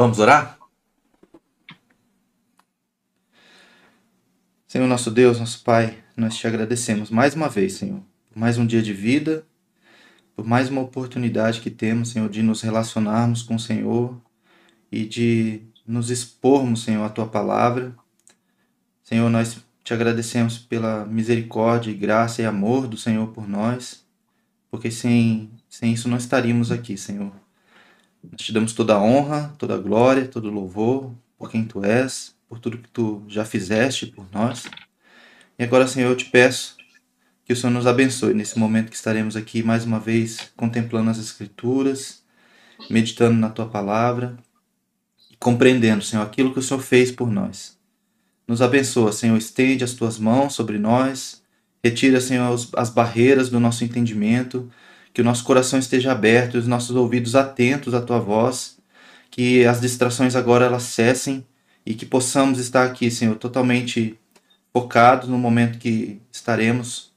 Vamos orar? Senhor nosso Deus, nosso Pai, nós te agradecemos mais uma vez, Senhor, por mais um dia de vida, por mais uma oportunidade que temos, Senhor, de nos relacionarmos com o Senhor e de nos expormos, Senhor, a tua palavra. Senhor, nós te agradecemos pela misericórdia, graça e amor do Senhor por nós, porque sem, sem isso não estaríamos aqui, Senhor. Nós te damos toda a honra, toda a glória, todo o louvor por quem tu és, por tudo que tu já fizeste por nós. E agora, Senhor, eu te peço que o Senhor nos abençoe nesse momento que estaremos aqui mais uma vez contemplando as Escrituras, meditando na tua palavra e compreendendo, Senhor, aquilo que o Senhor fez por nós. Nos abençoa, Senhor, estende as tuas mãos sobre nós, retira, Senhor, as barreiras do nosso entendimento que o nosso coração esteja aberto e os nossos ouvidos atentos à tua voz, que as distrações agora elas cessem e que possamos estar aqui, Senhor, totalmente focados no momento que estaremos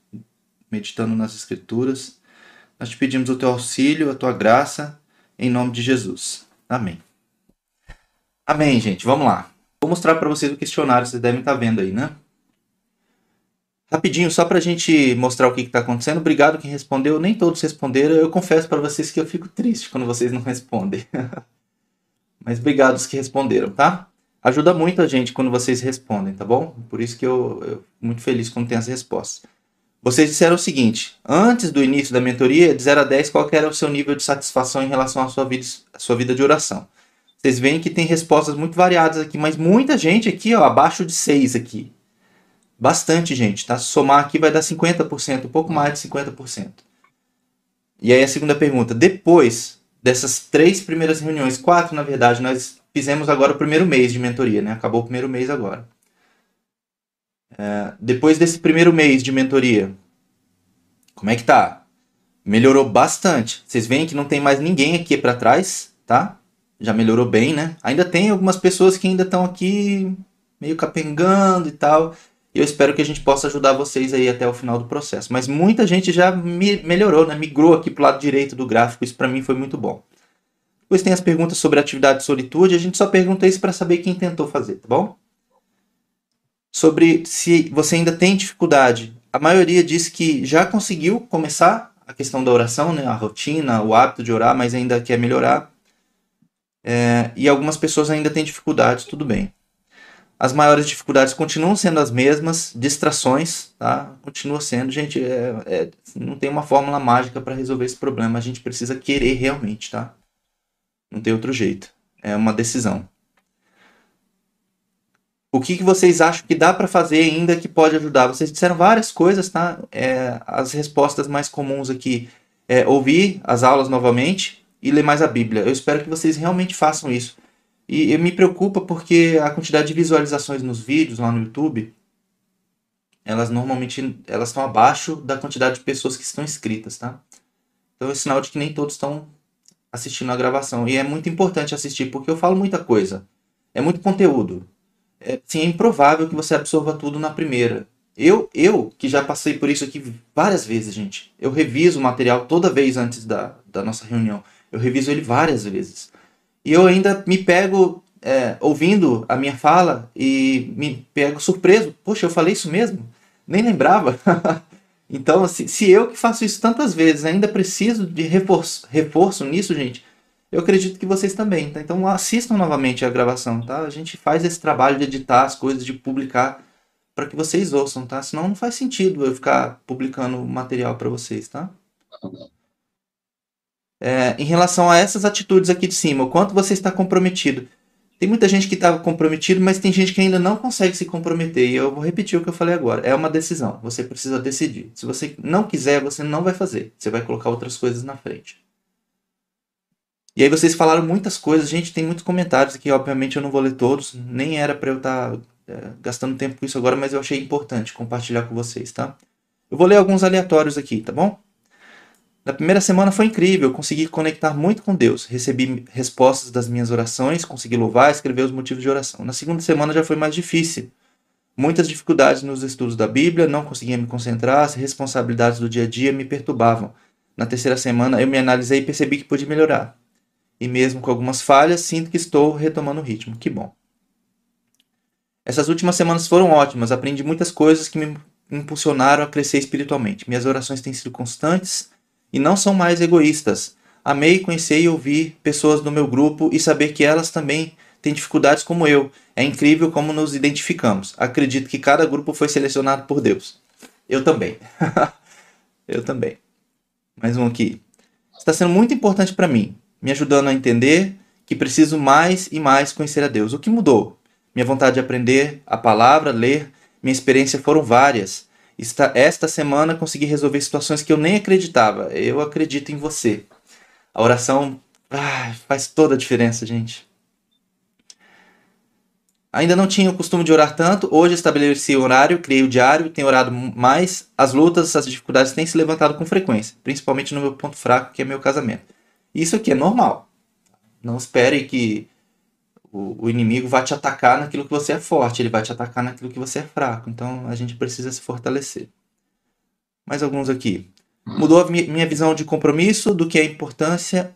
meditando nas Escrituras. Nós te pedimos o teu auxílio, a tua graça, em nome de Jesus. Amém. Amém, gente. Vamos lá. Vou mostrar para vocês o questionário, vocês devem estar vendo aí, né? Rapidinho, só para a gente mostrar o que está acontecendo. Obrigado quem respondeu. Nem todos responderam. Eu confesso para vocês que eu fico triste quando vocês não respondem. Mas obrigado os que responderam, tá? Ajuda muito a gente quando vocês respondem, tá bom? Por isso que eu, eu fico muito feliz quando tem as respostas. Vocês disseram o seguinte: antes do início da mentoria, de 0 a 10, qual era o seu nível de satisfação em relação à sua vida, à sua vida de oração? Vocês veem que tem respostas muito variadas aqui, mas muita gente aqui, ó, abaixo de 6 aqui. Bastante gente, tá? Somar aqui vai dar 50%, um pouco mais de 50%. E aí a segunda pergunta, depois dessas três primeiras reuniões, quatro na verdade, nós fizemos agora o primeiro mês de mentoria, né? Acabou o primeiro mês agora. É, depois desse primeiro mês de mentoria, como é que tá? Melhorou bastante. Vocês veem que não tem mais ninguém aqui para trás, tá? Já melhorou bem, né? Ainda tem algumas pessoas que ainda estão aqui meio capengando e tal. E eu espero que a gente possa ajudar vocês aí até o final do processo. Mas muita gente já me melhorou, né? Migrou aqui para o lado direito do gráfico. Isso para mim foi muito bom. Depois tem as perguntas sobre atividade de solitude. A gente só pergunta isso para saber quem tentou fazer, tá bom? Sobre se você ainda tem dificuldade. A maioria disse que já conseguiu começar a questão da oração, né? A rotina, o hábito de orar, mas ainda quer melhorar. É, e algumas pessoas ainda têm dificuldades, tudo bem. As maiores dificuldades continuam sendo as mesmas, distrações, tá? Continua sendo, gente, é, é, não tem uma fórmula mágica para resolver esse problema, a gente precisa querer realmente, tá? Não tem outro jeito. É uma decisão. O que, que vocês acham que dá para fazer ainda que pode ajudar? Vocês disseram várias coisas, tá? É, as respostas mais comuns aqui é ouvir as aulas novamente e ler mais a Bíblia. Eu espero que vocês realmente façam isso. E, e me preocupa porque a quantidade de visualizações nos vídeos lá no YouTube, elas normalmente elas estão abaixo da quantidade de pessoas que estão inscritas, tá? Então é sinal de que nem todos estão assistindo a gravação. E é muito importante assistir, porque eu falo muita coisa. É muito conteúdo. É, sim, é improvável que você absorva tudo na primeira. Eu, eu, que já passei por isso aqui várias vezes, gente. Eu reviso o material toda vez antes da, da nossa reunião. Eu reviso ele várias vezes. E eu ainda me pego é, ouvindo a minha fala e me pego surpreso. Poxa, eu falei isso mesmo? Nem lembrava. então, se, se, eu que faço isso tantas vezes ainda preciso de reforço, reforço nisso, gente, eu acredito que vocês também. Tá? Então, assistam novamente a gravação. Tá? A gente faz esse trabalho de editar as coisas, de publicar para que vocês ouçam, tá? Senão não faz sentido eu ficar publicando material para vocês, tá? É, em relação a essas atitudes aqui de cima, o quanto você está comprometido. Tem muita gente que está comprometido, mas tem gente que ainda não consegue se comprometer. E eu vou repetir o que eu falei agora. É uma decisão. Você precisa decidir. Se você não quiser, você não vai fazer. Você vai colocar outras coisas na frente. E aí vocês falaram muitas coisas. Gente, tem muitos comentários aqui. Obviamente eu não vou ler todos. Nem era para eu estar tá, é, gastando tempo com isso agora, mas eu achei importante compartilhar com vocês, tá? Eu vou ler alguns aleatórios aqui, tá bom? Na primeira semana foi incrível, consegui conectar muito com Deus, recebi respostas das minhas orações, consegui louvar, escrever os motivos de oração. Na segunda semana já foi mais difícil. Muitas dificuldades nos estudos da Bíblia, não conseguia me concentrar, as responsabilidades do dia a dia me perturbavam. Na terceira semana eu me analisei e percebi que pude melhorar. e mesmo com algumas falhas, sinto que estou retomando o ritmo. Que bom. Essas últimas semanas foram ótimas, aprendi muitas coisas que me impulsionaram a crescer espiritualmente. Minhas orações têm sido constantes e não são mais egoístas. Amei conhecer e ouvir pessoas do meu grupo e saber que elas também têm dificuldades como eu. É incrível como nos identificamos. Acredito que cada grupo foi selecionado por Deus. Eu também. eu também. Mais um aqui. Está sendo muito importante para mim, me ajudando a entender que preciso mais e mais conhecer a Deus. O que mudou? Minha vontade de aprender a palavra, ler, minha experiência foram várias. Esta, esta semana consegui resolver situações que eu nem acreditava. Eu acredito em você. A oração ah, faz toda a diferença, gente. Ainda não tinha o costume de orar tanto, hoje estabeleci o horário, criei o diário, tenho orado mais. As lutas, as dificuldades têm se levantado com frequência, principalmente no meu ponto fraco, que é meu casamento. Isso aqui é normal. Não espere que o, inimigo vá te atacar naquilo que você é forte, ele vai te atacar naquilo que você é fraco. Então a gente precisa se fortalecer. Mais alguns aqui. Mudou a minha visão de compromisso do que é a importância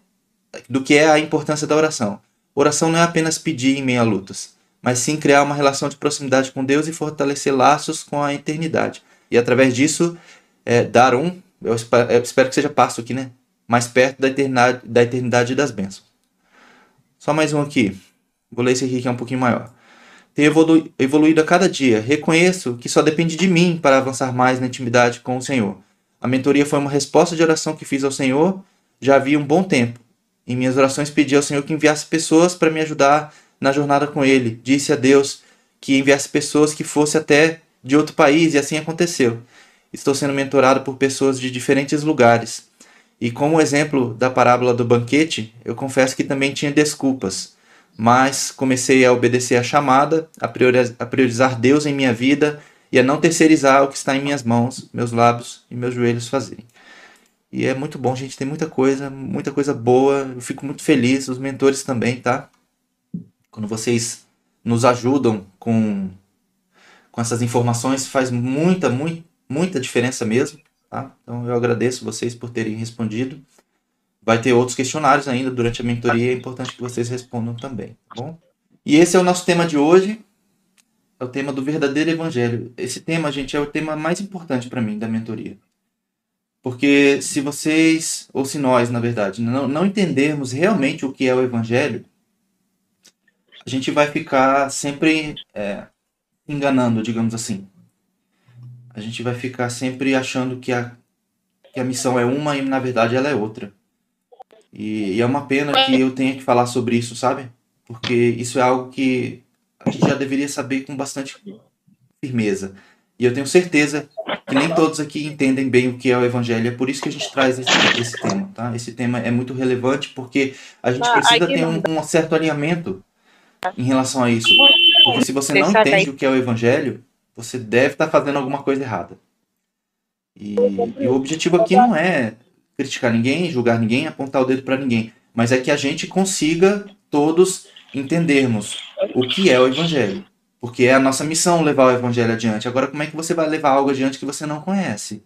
do que é a importância da oração. Oração não é apenas pedir em meio a lutas mas sim criar uma relação de proximidade com Deus e fortalecer laços com a eternidade. E através disso, é, dar um, espero, eu espero que seja passo aqui, né? Mais perto da eternidade, da eternidade e das bênçãos. Só mais um aqui. Vou ler esse aqui que é um pouquinho maior. Tenho evolu evoluído a cada dia. Reconheço que só depende de mim para avançar mais na intimidade com o Senhor. A mentoria foi uma resposta de oração que fiz ao Senhor já havia um bom tempo. Em minhas orações pedi ao Senhor que enviasse pessoas para me ajudar na jornada com ele. Disse a Deus que enviasse pessoas que fosse até de outro país e assim aconteceu. Estou sendo mentorado por pessoas de diferentes lugares. E como exemplo da parábola do banquete, eu confesso que também tinha desculpas, mas comecei a obedecer a chamada, a priorizar Deus em minha vida e a não terceirizar o que está em minhas mãos, meus lábios e meus joelhos fazerem. E é muito bom, gente, tem muita coisa, muita coisa boa. Eu fico muito feliz, os mentores também, tá? quando vocês nos ajudam com, com essas informações, faz muita, muito, muita diferença mesmo. Tá? Então eu agradeço vocês por terem respondido. Vai ter outros questionários ainda durante a mentoria, é importante que vocês respondam também, tá bom? E esse é o nosso tema de hoje, é o tema do verdadeiro evangelho. Esse tema, gente, é o tema mais importante para mim da mentoria. Porque se vocês, ou se nós, na verdade, não, não entendermos realmente o que é o evangelho, a gente vai ficar sempre é, enganando, digamos assim. A gente vai ficar sempre achando que a, que a missão é uma e na verdade ela é outra. E, e é uma pena que eu tenha que falar sobre isso, sabe? Porque isso é algo que a gente já deveria saber com bastante firmeza. E eu tenho certeza que nem todos aqui entendem bem o que é o evangelho. É por isso que a gente traz esse, esse tema, tá? Esse tema é muito relevante porque a gente precisa ter um, um certo alinhamento em relação a isso. Porque se você não entende o que é o evangelho, você deve estar fazendo alguma coisa errada. E, e, o objetivo aqui não é criticar ninguém, julgar ninguém, apontar o dedo para ninguém, mas é que a gente consiga todos entendermos o que é o evangelho. Porque é a nossa missão levar o evangelho adiante. Agora, como é que você vai levar algo adiante que você não conhece?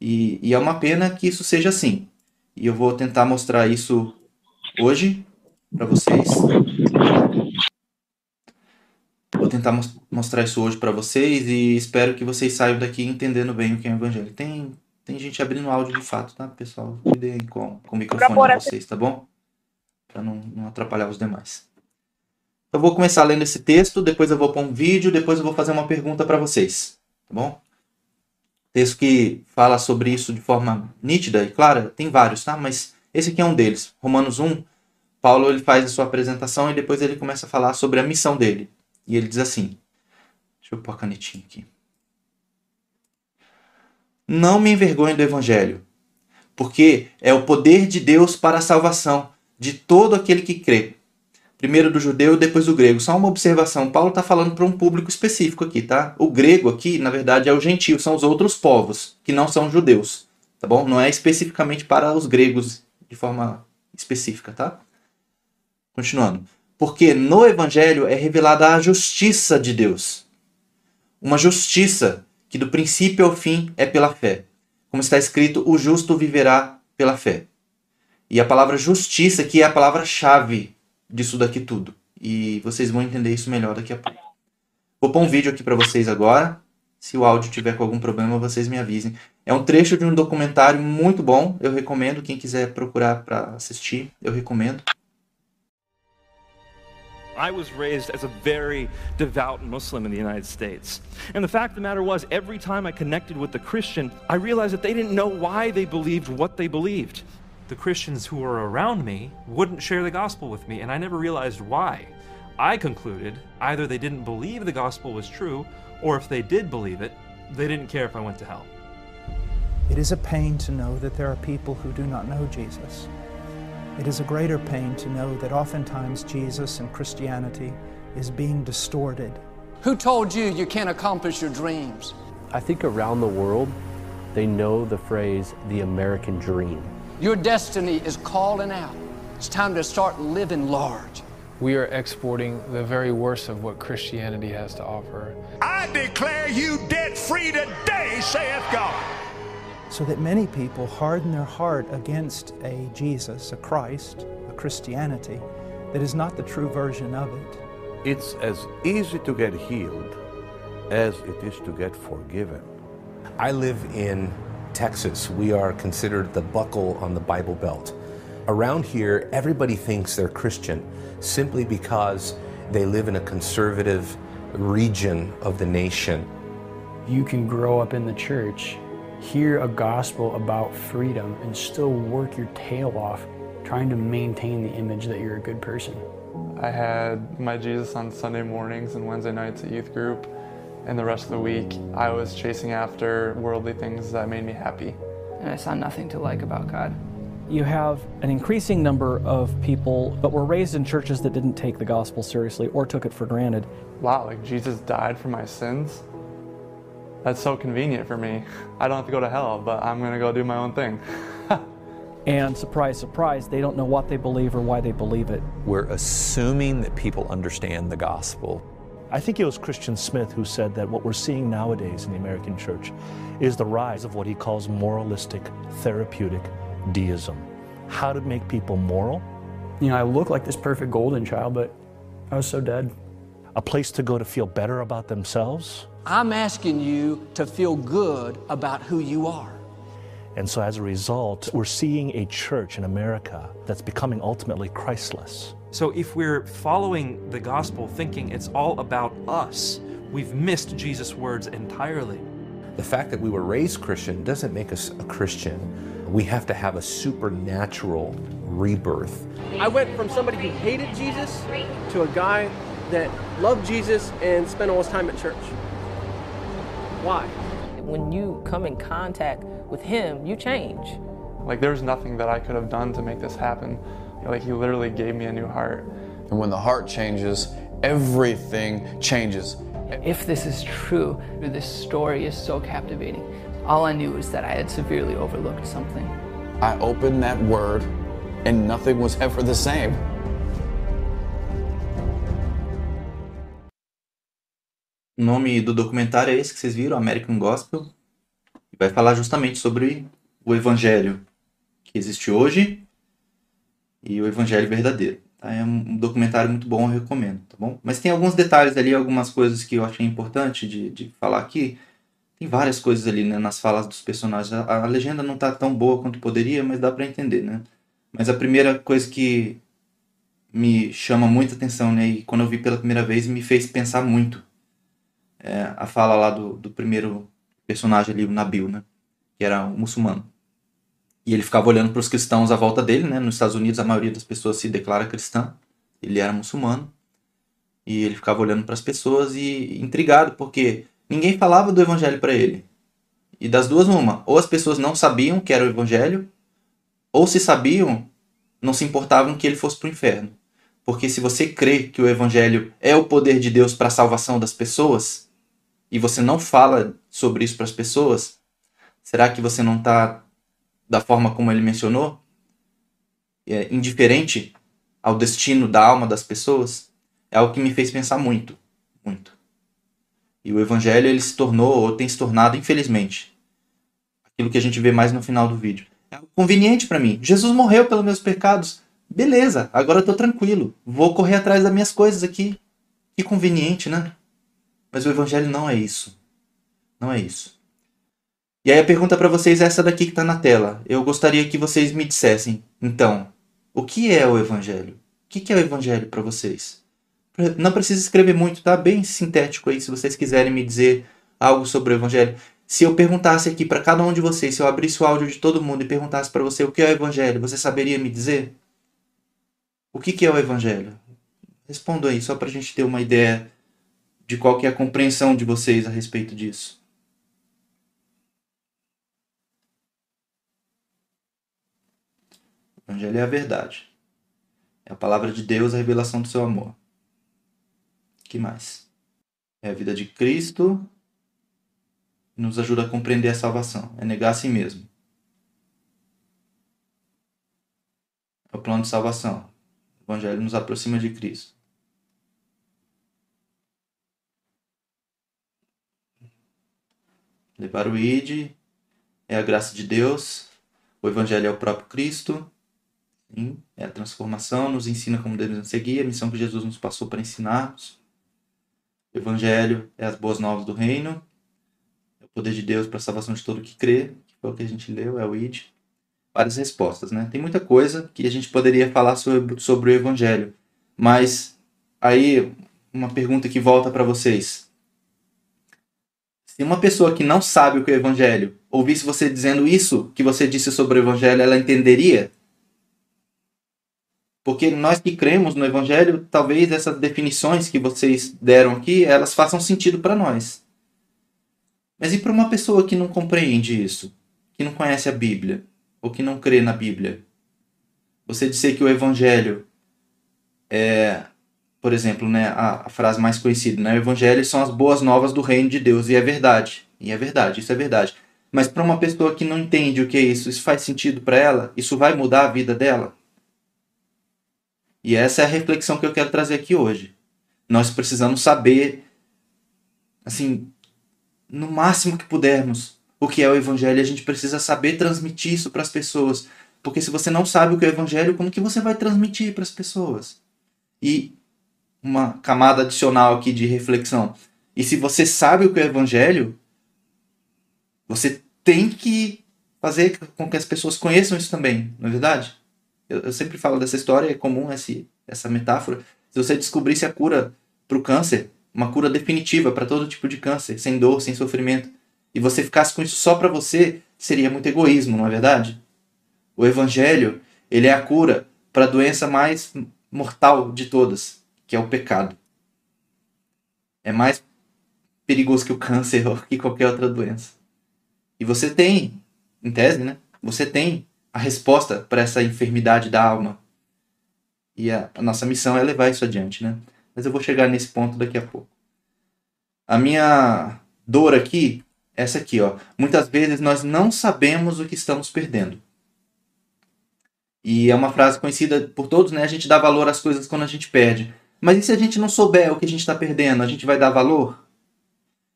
E, e é uma pena que isso seja assim. E eu vou tentar mostrar isso hoje para vocês. Vou tentar mostrar isso hoje para vocês e espero que vocês saiam daqui entendendo bem o que é o evangelho. Tem, tem gente abrindo áudio de fato, tá, pessoal? Cuidem com, com o microfone de vocês, tá bom? Para não, não atrapalhar os demais. Eu vou começar lendo esse texto, depois eu vou pôr um vídeo, depois eu vou fazer uma pergunta para vocês, tá bom? Texto que fala sobre isso de forma nítida e clara, tem vários, tá? Mas esse aqui é um deles. Romanos 1, Paulo ele faz a sua apresentação e depois ele começa a falar sobre a missão dele. E ele diz assim: Deixa eu pôr a canetinha aqui. Não me envergonhe do evangelho, porque é o poder de Deus para a salvação de todo aquele que crê. Primeiro do judeu, depois do grego. Só uma observação. Paulo está falando para um público específico aqui, tá? O grego aqui, na verdade, é o gentio, são os outros povos que não são judeus, tá bom? Não é especificamente para os gregos de forma específica, tá? Continuando. Porque no Evangelho é revelada a justiça de Deus. Uma justiça que do princípio ao fim é pela fé. Como está escrito, o justo viverá pela fé. E a palavra justiça que é a palavra-chave disso daqui tudo. E vocês vão entender isso melhor daqui a pouco. Vou pôr um vídeo aqui para vocês agora. Se o áudio tiver com algum problema, vocês me avisem. É um trecho de um documentário muito bom. Eu recomendo. Quem quiser procurar para assistir, eu recomendo. I was raised as a very devout Muslim in the United States. And the fact of the matter was, every time I connected with the Christian, I realized that they didn't know why they believed what they believed. The Christians who were around me wouldn't share the gospel with me, and I never realized why. I concluded either they didn't believe the gospel was true, or if they did believe it, they didn't care if I went to hell. It is a pain to know that there are people who do not know Jesus. It is a greater pain to know that oftentimes Jesus and Christianity is being distorted. Who told you you can't accomplish your dreams? I think around the world, they know the phrase the American dream. Your destiny is calling out. It's time to start living large. We are exporting the very worst of what Christianity has to offer. I declare you debt free today, saith God. So that many people harden their heart against a Jesus, a Christ, a Christianity that is not the true version of it. It's as easy to get healed as it is to get forgiven. I live in Texas. We are considered the buckle on the Bible Belt. Around here, everybody thinks they're Christian simply because they live in a conservative region of the nation. You can grow up in the church hear a gospel about freedom and still work your tail off trying to maintain the image that you're a good person. I had my Jesus on Sunday mornings and Wednesday nights at youth group, and the rest of the week I was chasing after worldly things that made me happy. And I saw nothing to like about God. You have an increasing number of people that were raised in churches that didn't take the gospel seriously or took it for granted. Wow, like Jesus died for my sins? That's so convenient for me. I don't have to go to hell, but I'm going to go do my own thing. and surprise, surprise, they don't know what they believe or why they believe it. We're assuming that people understand the gospel. I think it was Christian Smith who said that what we're seeing nowadays in the American church is the rise of what he calls moralistic, therapeutic deism. How to make people moral. You know, I look like this perfect golden child, but I was so dead. A place to go to feel better about themselves I'm asking you to feel good about who you are. And so, as a result, we're seeing a church in America that's becoming ultimately Christless. So, if we're following the gospel thinking it's all about us, we've missed Jesus' words entirely. The fact that we were raised Christian doesn't make us a Christian. We have to have a supernatural rebirth. I went from somebody who hated Jesus to a guy that loved Jesus and spent all his time at church. Why? When you come in contact with him, you change. Like there's nothing that I could have done to make this happen. Like he literally gave me a new heart. And when the heart changes, everything changes. If this is true, this story is so captivating. All I knew is that I had severely overlooked something. I opened that word and nothing was ever the same. O nome do documentário é esse que vocês viram, American Gospel. E vai falar justamente sobre o evangelho que existe hoje e o evangelho verdadeiro. Tá? É um documentário muito bom, eu recomendo, tá bom? Mas tem alguns detalhes ali, algumas coisas que eu achei importante de, de falar aqui. Tem várias coisas ali né, nas falas dos personagens. A, a legenda não está tão boa quanto poderia, mas dá para entender, né? Mas a primeira coisa que me chama muita atenção, né, e quando eu vi pela primeira vez me fez pensar muito, é, a fala lá do, do primeiro personagem ali, o Nabil, né? Que era um muçulmano. E ele ficava olhando para os cristãos à volta dele, né? Nos Estados Unidos a maioria das pessoas se declara cristã. Ele era muçulmano. E ele ficava olhando para as pessoas e intrigado, porque ninguém falava do evangelho para ele. E das duas, uma. Ou as pessoas não sabiam que era o evangelho, ou se sabiam, não se importavam que ele fosse para o inferno. Porque se você crê que o evangelho é o poder de Deus para a salvação das pessoas, e você não fala sobre isso para as pessoas, será que você não está, da forma como ele mencionou, é, indiferente ao destino da alma das pessoas? É algo que me fez pensar muito, muito. E o evangelho ele se tornou, ou tem se tornado, infelizmente, aquilo que a gente vê mais no final do vídeo. É conveniente para mim. Jesus morreu pelos meus pecados. Beleza, agora eu tô tranquilo. Vou correr atrás das minhas coisas aqui. Que conveniente, né? Mas o evangelho não é isso. Não é isso. E aí a pergunta para vocês é essa daqui que está na tela. Eu gostaria que vocês me dissessem, então, o que é o evangelho? O que é o evangelho para vocês? Não precisa escrever muito, tá? Bem sintético aí, se vocês quiserem me dizer algo sobre o evangelho. Se eu perguntasse aqui para cada um de vocês, se eu abrisse o áudio de todo mundo e perguntasse para você o que é o evangelho, você saberia me dizer? O que é o evangelho? Responda aí, só para a gente ter uma ideia de qual que é a compreensão de vocês a respeito disso. O Evangelho é a verdade. É a palavra de Deus, a revelação do seu amor. que mais? É a vida de Cristo e nos ajuda a compreender a salvação. É negar a si mesmo. É o plano de salvação. O Evangelho nos aproxima de Cristo. Levar o ID é a graça de Deus. O Evangelho é o próprio Cristo. Sim, é a transformação, nos ensina como devemos seguir, a missão que Jesus nos passou para ensinarmos. O Evangelho é as boas novas do reino, é o poder de Deus para a salvação de todo que crê, que foi o que a gente leu, é o ID. Várias respostas, né? Tem muita coisa que a gente poderia falar sobre, sobre o Evangelho, mas aí uma pergunta que volta para vocês. Se uma pessoa que não sabe o que é o Evangelho ouvisse você dizendo isso que você disse sobre o Evangelho, ela entenderia? Porque nós que cremos no Evangelho, talvez essas definições que vocês deram aqui, elas façam sentido para nós. Mas e para uma pessoa que não compreende isso? Que não conhece a Bíblia? Ou que não crê na Bíblia? Você dizer que o Evangelho é, por exemplo, né, a, a frase mais conhecida, né, o Evangelho são as boas novas do reino de Deus, e é verdade. E é verdade, isso é verdade. Mas para uma pessoa que não entende o que é isso, isso faz sentido para ela? Isso vai mudar a vida dela? E essa é a reflexão que eu quero trazer aqui hoje. Nós precisamos saber, assim, no máximo que pudermos, o que é o evangelho. A gente precisa saber transmitir isso para as pessoas. Porque se você não sabe o que é o evangelho, como que você vai transmitir para as pessoas? E uma camada adicional aqui de reflexão. E se você sabe o que é o evangelho, você tem que fazer com que as pessoas conheçam isso também, não é verdade? Eu, eu sempre falo dessa história, é comum esse, essa metáfora. Se você descobrisse a cura para o câncer, uma cura definitiva para todo tipo de câncer, sem dor, sem sofrimento, e você ficasse com isso só para você, seria muito egoísmo, não é verdade? O evangelho, ele é a cura para a doença mais mortal de todas, que é o pecado. É mais perigoso que o câncer ou que qualquer outra doença. E você tem, em tese, né? Você tem a resposta para essa enfermidade da alma. E a, a, nossa missão é levar isso adiante, né? Mas eu vou chegar nesse ponto daqui a pouco. A minha dor aqui, essa aqui, ó. Muitas vezes nós não sabemos o que estamos perdendo. E é uma frase conhecida por todos, né? A gente dá valor às coisas quando a gente perde. Mas e se a gente não souber o que a gente está perdendo, a gente vai dar valor?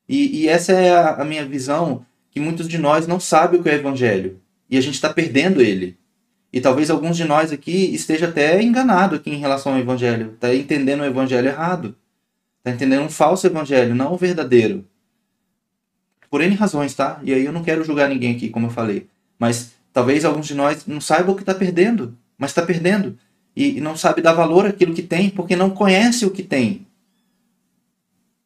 E, e essa é a, a minha visão, que muitos de nós não sabem o que é evangelho e a gente está perdendo ele. E talvez alguns de nós aqui esteja até enganado aqui em relação ao evangelho, está entendendo o evangelho errado, está entendendo um falso evangelho, não o verdadeiro. Por N razões, tá? E aí eu não quero julgar ninguém aqui, como eu falei. Mas talvez alguns de nós não saibam o que está perdendo, mas está perdendo. E, não sabe dar valor àquilo que tem, porque não conhece o que tem.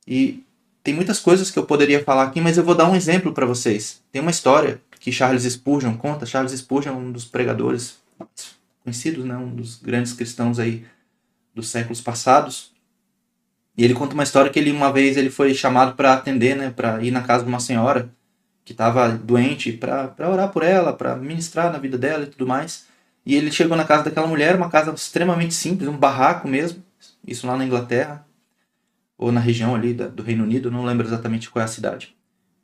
E tem muitas coisas que eu poderia falar aqui, mas eu vou dar um exemplo para vocês. Tem uma história que Charles Spurgeon conta. Charles Spurgeon é um dos pregadores conhecidos, né? um dos grandes cristãos aí dos séculos passados. E ele conta uma história que ele uma vez ele foi chamado para atender, né, para ir na casa de uma senhora que estava doente, para orar por ela, para ministrar na vida dela e tudo mais. E ele chegou na casa daquela mulher, uma casa extremamente simples, um barraco mesmo, isso lá na Inglaterra, ou na região ali do Reino Unido, não lembro exatamente qual é a cidade.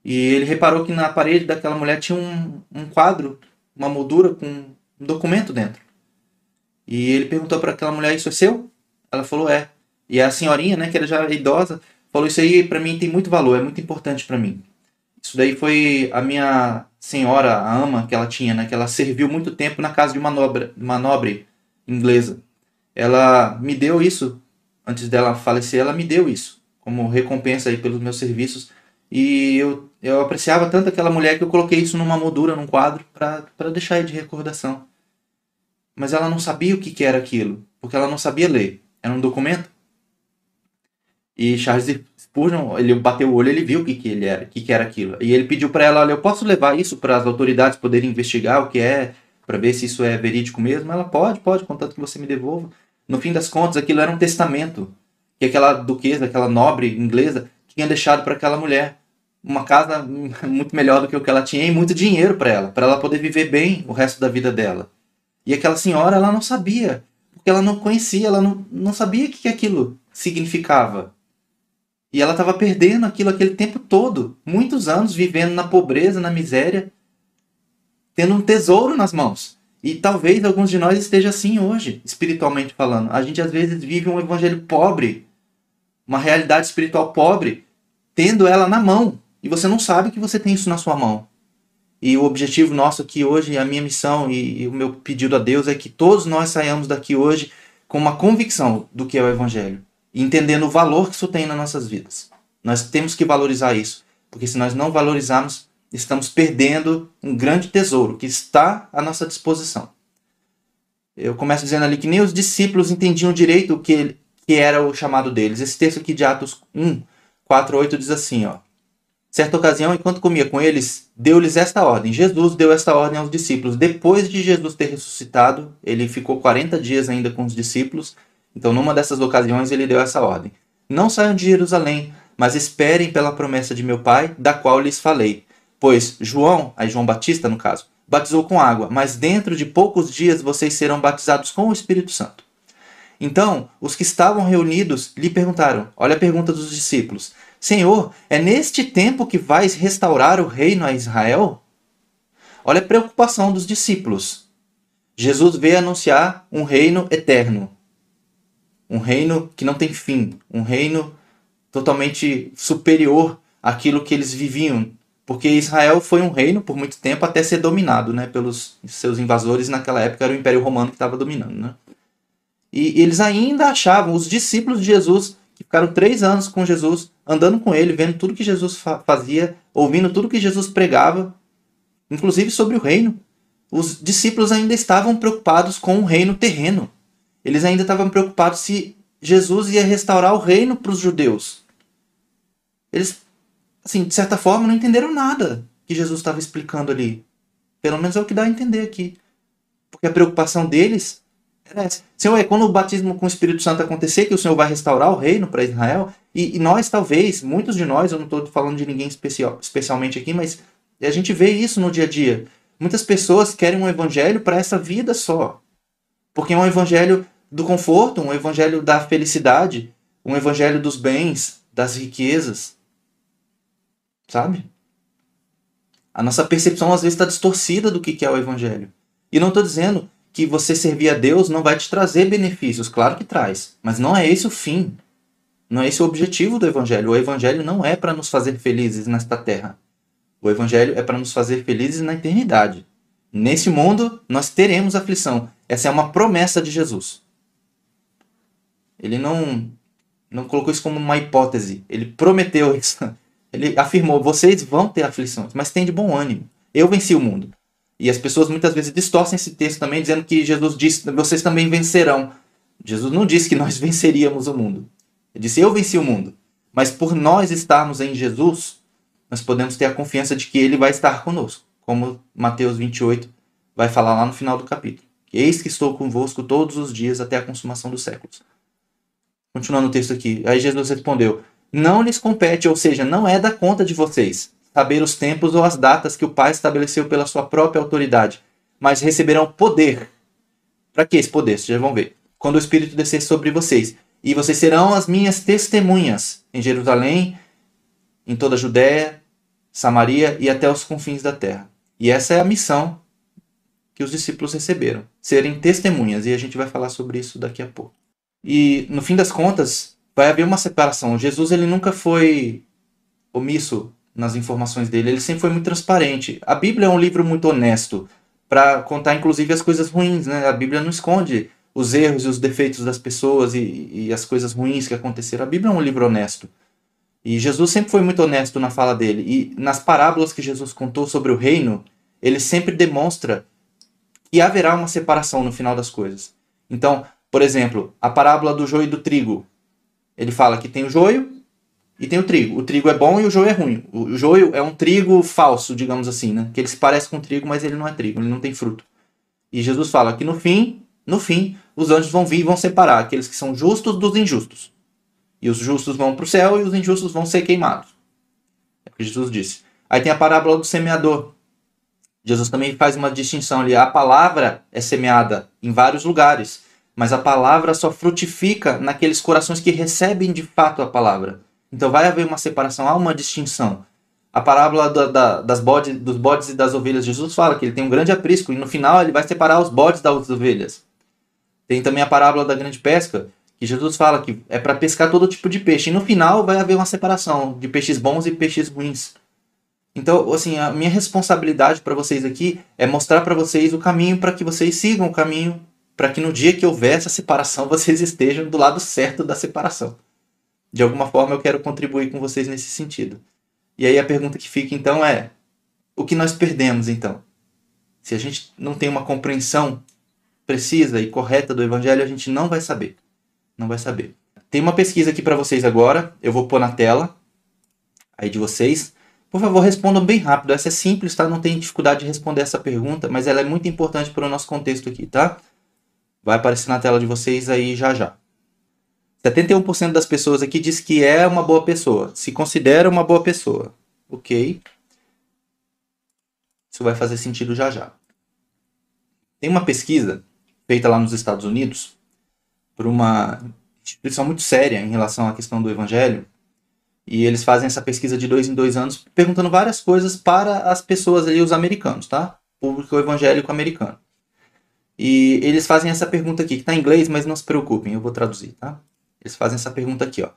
E ele reparou que na parede daquela mulher tinha um, um quadro, uma moldura com um documento dentro. E ele perguntou para aquela mulher: Isso é seu? Ela falou: É. E a senhorinha, né, que era já idosa, falou: Isso aí para mim tem muito valor, é muito importante para mim. Isso daí foi a minha senhora, a ama que ela tinha, né? Que ela serviu muito tempo na casa de uma nobre, uma nobre inglesa. Ela me deu isso, antes dela falecer, ela me deu isso, como recompensa aí pelos meus serviços. E eu, eu apreciava tanto aquela mulher que eu coloquei isso numa moldura, num quadro, para deixar aí de recordação. Mas ela não sabia o que, que era aquilo, porque ela não sabia ler. Era um documento. E Charles Spurgeon, ele bateu o olho, ele viu o que, que ele era, o que, que era aquilo. E ele pediu para ela, olha, eu posso levar isso para as autoridades poderem investigar o que é, para ver se isso é verídico mesmo? Ela pode, pode, contanto que você me devolva. No fim das contas, aquilo era um testamento que aquela duquesa, aquela nobre inglesa, tinha deixado para aquela mulher uma casa muito melhor do que o que ela tinha e muito dinheiro para ela, para ela poder viver bem o resto da vida dela. E aquela senhora, ela não sabia, porque ela não conhecia, ela não, não sabia o que aquilo significava. E ela estava perdendo aquilo aquele tempo todo, muitos anos vivendo na pobreza, na miséria, tendo um tesouro nas mãos. E talvez alguns de nós esteja assim hoje, espiritualmente falando. A gente às vezes vive um evangelho pobre, uma realidade espiritual pobre, tendo ela na mão, e você não sabe que você tem isso na sua mão. E o objetivo nosso aqui hoje, a minha missão e, o meu pedido a Deus é que todos nós saiamos daqui hoje com uma convicção do que é o evangelho entendendo o valor que isso tem nas nossas vidas. Nós temos que valorizar isso, porque se nós não valorizarmos, estamos perdendo um grande tesouro que está à nossa disposição. Eu começo dizendo ali que nem os discípulos entendiam direito o que, que era o chamado deles. Esse texto aqui de Atos 1, 4, 8 diz assim, ó. Certa ocasião, enquanto comia com eles, deu-lhes esta ordem. Jesus deu esta ordem aos discípulos. Depois de Jesus ter ressuscitado, ele ficou 40 dias ainda com os discípulos então, numa dessas ocasiões, ele deu essa ordem: Não saiam de Jerusalém, mas esperem pela promessa de meu Pai, da qual lhes falei. Pois João, aí João Batista no caso, batizou com água, mas dentro de poucos dias vocês serão batizados com o Espírito Santo. Então, os que estavam reunidos lhe perguntaram: Olha a pergunta dos discípulos: Senhor, é neste tempo que vais restaurar o reino a Israel? Olha a preocupação dos discípulos. Jesus veio anunciar um reino eterno, um reino que não tem fim, um reino totalmente superior àquilo que eles viviam, porque Israel foi um reino por muito tempo até ser dominado, né, pelos seus invasores naquela época era o Império Romano que estava dominando, né? E eles ainda achavam os discípulos de Jesus que ficaram três anos com Jesus, andando com ele, vendo tudo que Jesus fazia, ouvindo tudo que Jesus pregava, inclusive sobre o reino. Os discípulos ainda estavam preocupados com o reino terreno. Eles ainda estavam preocupados se Jesus ia restaurar o reino para os judeus. Eles, assim, de certa forma, não entenderam nada que Jesus estava explicando ali. Pelo menos é o que dá a entender aqui. Porque a preocupação deles era essa. Senhor, é quando o batismo com o Espírito Santo acontecer que o Senhor vai restaurar o reino para Israel? E, e, nós, talvez, muitos de nós, eu não estou falando de ninguém especial, especialmente aqui, mas a gente vê isso no dia a dia. Muitas pessoas querem um evangelho para essa vida só. Porque é um evangelho do conforto, um evangelho da felicidade, um evangelho dos bens, das riquezas. Sabe? A nossa percepção às vezes está distorcida do que é o evangelho. E não estou dizendo que você servir a Deus não vai te trazer benefícios, claro que traz, mas não é esse o fim. Não é esse o objetivo do evangelho. O evangelho não é para nos fazer felizes nesta terra. O evangelho é para nos fazer felizes na eternidade. Nesse mundo nós teremos aflição. Essa é uma promessa de Jesus. Ele não, não colocou isso como uma hipótese. Ele prometeu isso. Ele afirmou: vocês vão ter aflições, mas tem de bom ânimo. Eu venci o mundo. E as pessoas muitas vezes distorcem esse texto também, dizendo que Jesus disse: vocês também vencerão. Jesus não disse que nós venceríamos o mundo. Ele disse: eu venci o mundo. Mas por nós estarmos em Jesus, nós podemos ter a confiança de que ele vai estar conosco. Como Mateus 28 vai falar lá no final do capítulo. Eis que estou convosco todos os dias até a consumação dos séculos. Continuando o texto aqui. Aí Jesus respondeu: Não lhes compete, ou seja, não é da conta de vocês, saber os tempos ou as datas que o Pai estabeleceu pela sua própria autoridade, mas receberão poder. Para que esse poder? Vocês já vão ver. Quando o Espírito descer sobre vocês. E vocês serão as minhas testemunhas em Jerusalém, em toda a Judéia, Samaria e até os confins da terra. E essa é a missão que os discípulos receberam: serem testemunhas. E a gente vai falar sobre isso daqui a pouco. E no fim das contas, vai haver uma separação. Jesus ele nunca foi omisso nas informações dele, ele sempre foi muito transparente. A Bíblia é um livro muito honesto para contar, inclusive, as coisas ruins, né? A Bíblia não esconde os erros e os defeitos das pessoas e, e as coisas ruins que aconteceram. A Bíblia é um livro honesto. E Jesus sempre foi muito honesto na fala dele. E nas parábolas que Jesus contou sobre o reino, ele sempre demonstra que haverá uma separação no final das coisas. Então, por exemplo, a parábola do joio e do trigo. Ele fala que tem o joio e tem o trigo. O trigo é bom e o joio é ruim. O joio é um trigo falso, digamos assim, né? Que ele se parece com trigo, mas ele não é trigo, ele não tem fruto. E Jesus fala que no fim, no fim, os anjos vão vir e vão separar aqueles que são justos dos injustos. E os justos vão para o céu e os injustos vão ser queimados. É o que Jesus disse. Aí tem a parábola do semeador. Jesus também faz uma distinção ali. A palavra é semeada em vários lugares, mas a palavra só frutifica naqueles corações que recebem de fato a palavra. Então vai haver uma separação, há uma distinção. A parábola da, da, das bodes, dos bodes e das ovelhas, Jesus fala que ele tem um grande aprisco e no final ele vai separar os bodes das ovelhas. Tem também a parábola da grande pesca, que Jesus fala que é para pescar todo tipo de peixe. E no final vai haver uma separação de peixes bons e peixes ruins. Então, assim, a minha responsabilidade para vocês aqui é mostrar para vocês o caminho para que vocês sigam o caminho, para que no dia que houver essa separação vocês estejam do lado certo da separação de alguma forma eu quero contribuir com vocês nesse sentido. E aí a pergunta que fica então é: o que nós perdemos então? Se a gente não tem uma compreensão precisa e correta do evangelho, a gente não vai saber. Não vai saber. Tem uma pesquisa aqui para vocês agora, eu vou pôr na tela aí de vocês. Por favor, respondam bem rápido. Essa é simples, tá? Não tem dificuldade de responder essa pergunta, mas ela é muito importante para o nosso contexto aqui, tá? Vai aparecer na tela de vocês aí já já. 71% das pessoas aqui diz que é uma boa pessoa, se considera uma boa pessoa. Ok. Isso vai fazer sentido já já. Tem uma pesquisa feita lá nos Estados Unidos por uma instituição muito séria em relação à questão do evangelho. E eles fazem essa pesquisa de dois em dois anos, perguntando várias coisas para as pessoas ali, os americanos, tá? Público evangélico americano. E eles fazem essa pergunta aqui, que está em inglês, mas não se preocupem, eu vou traduzir, tá? Eles fazem essa pergunta aqui, ó.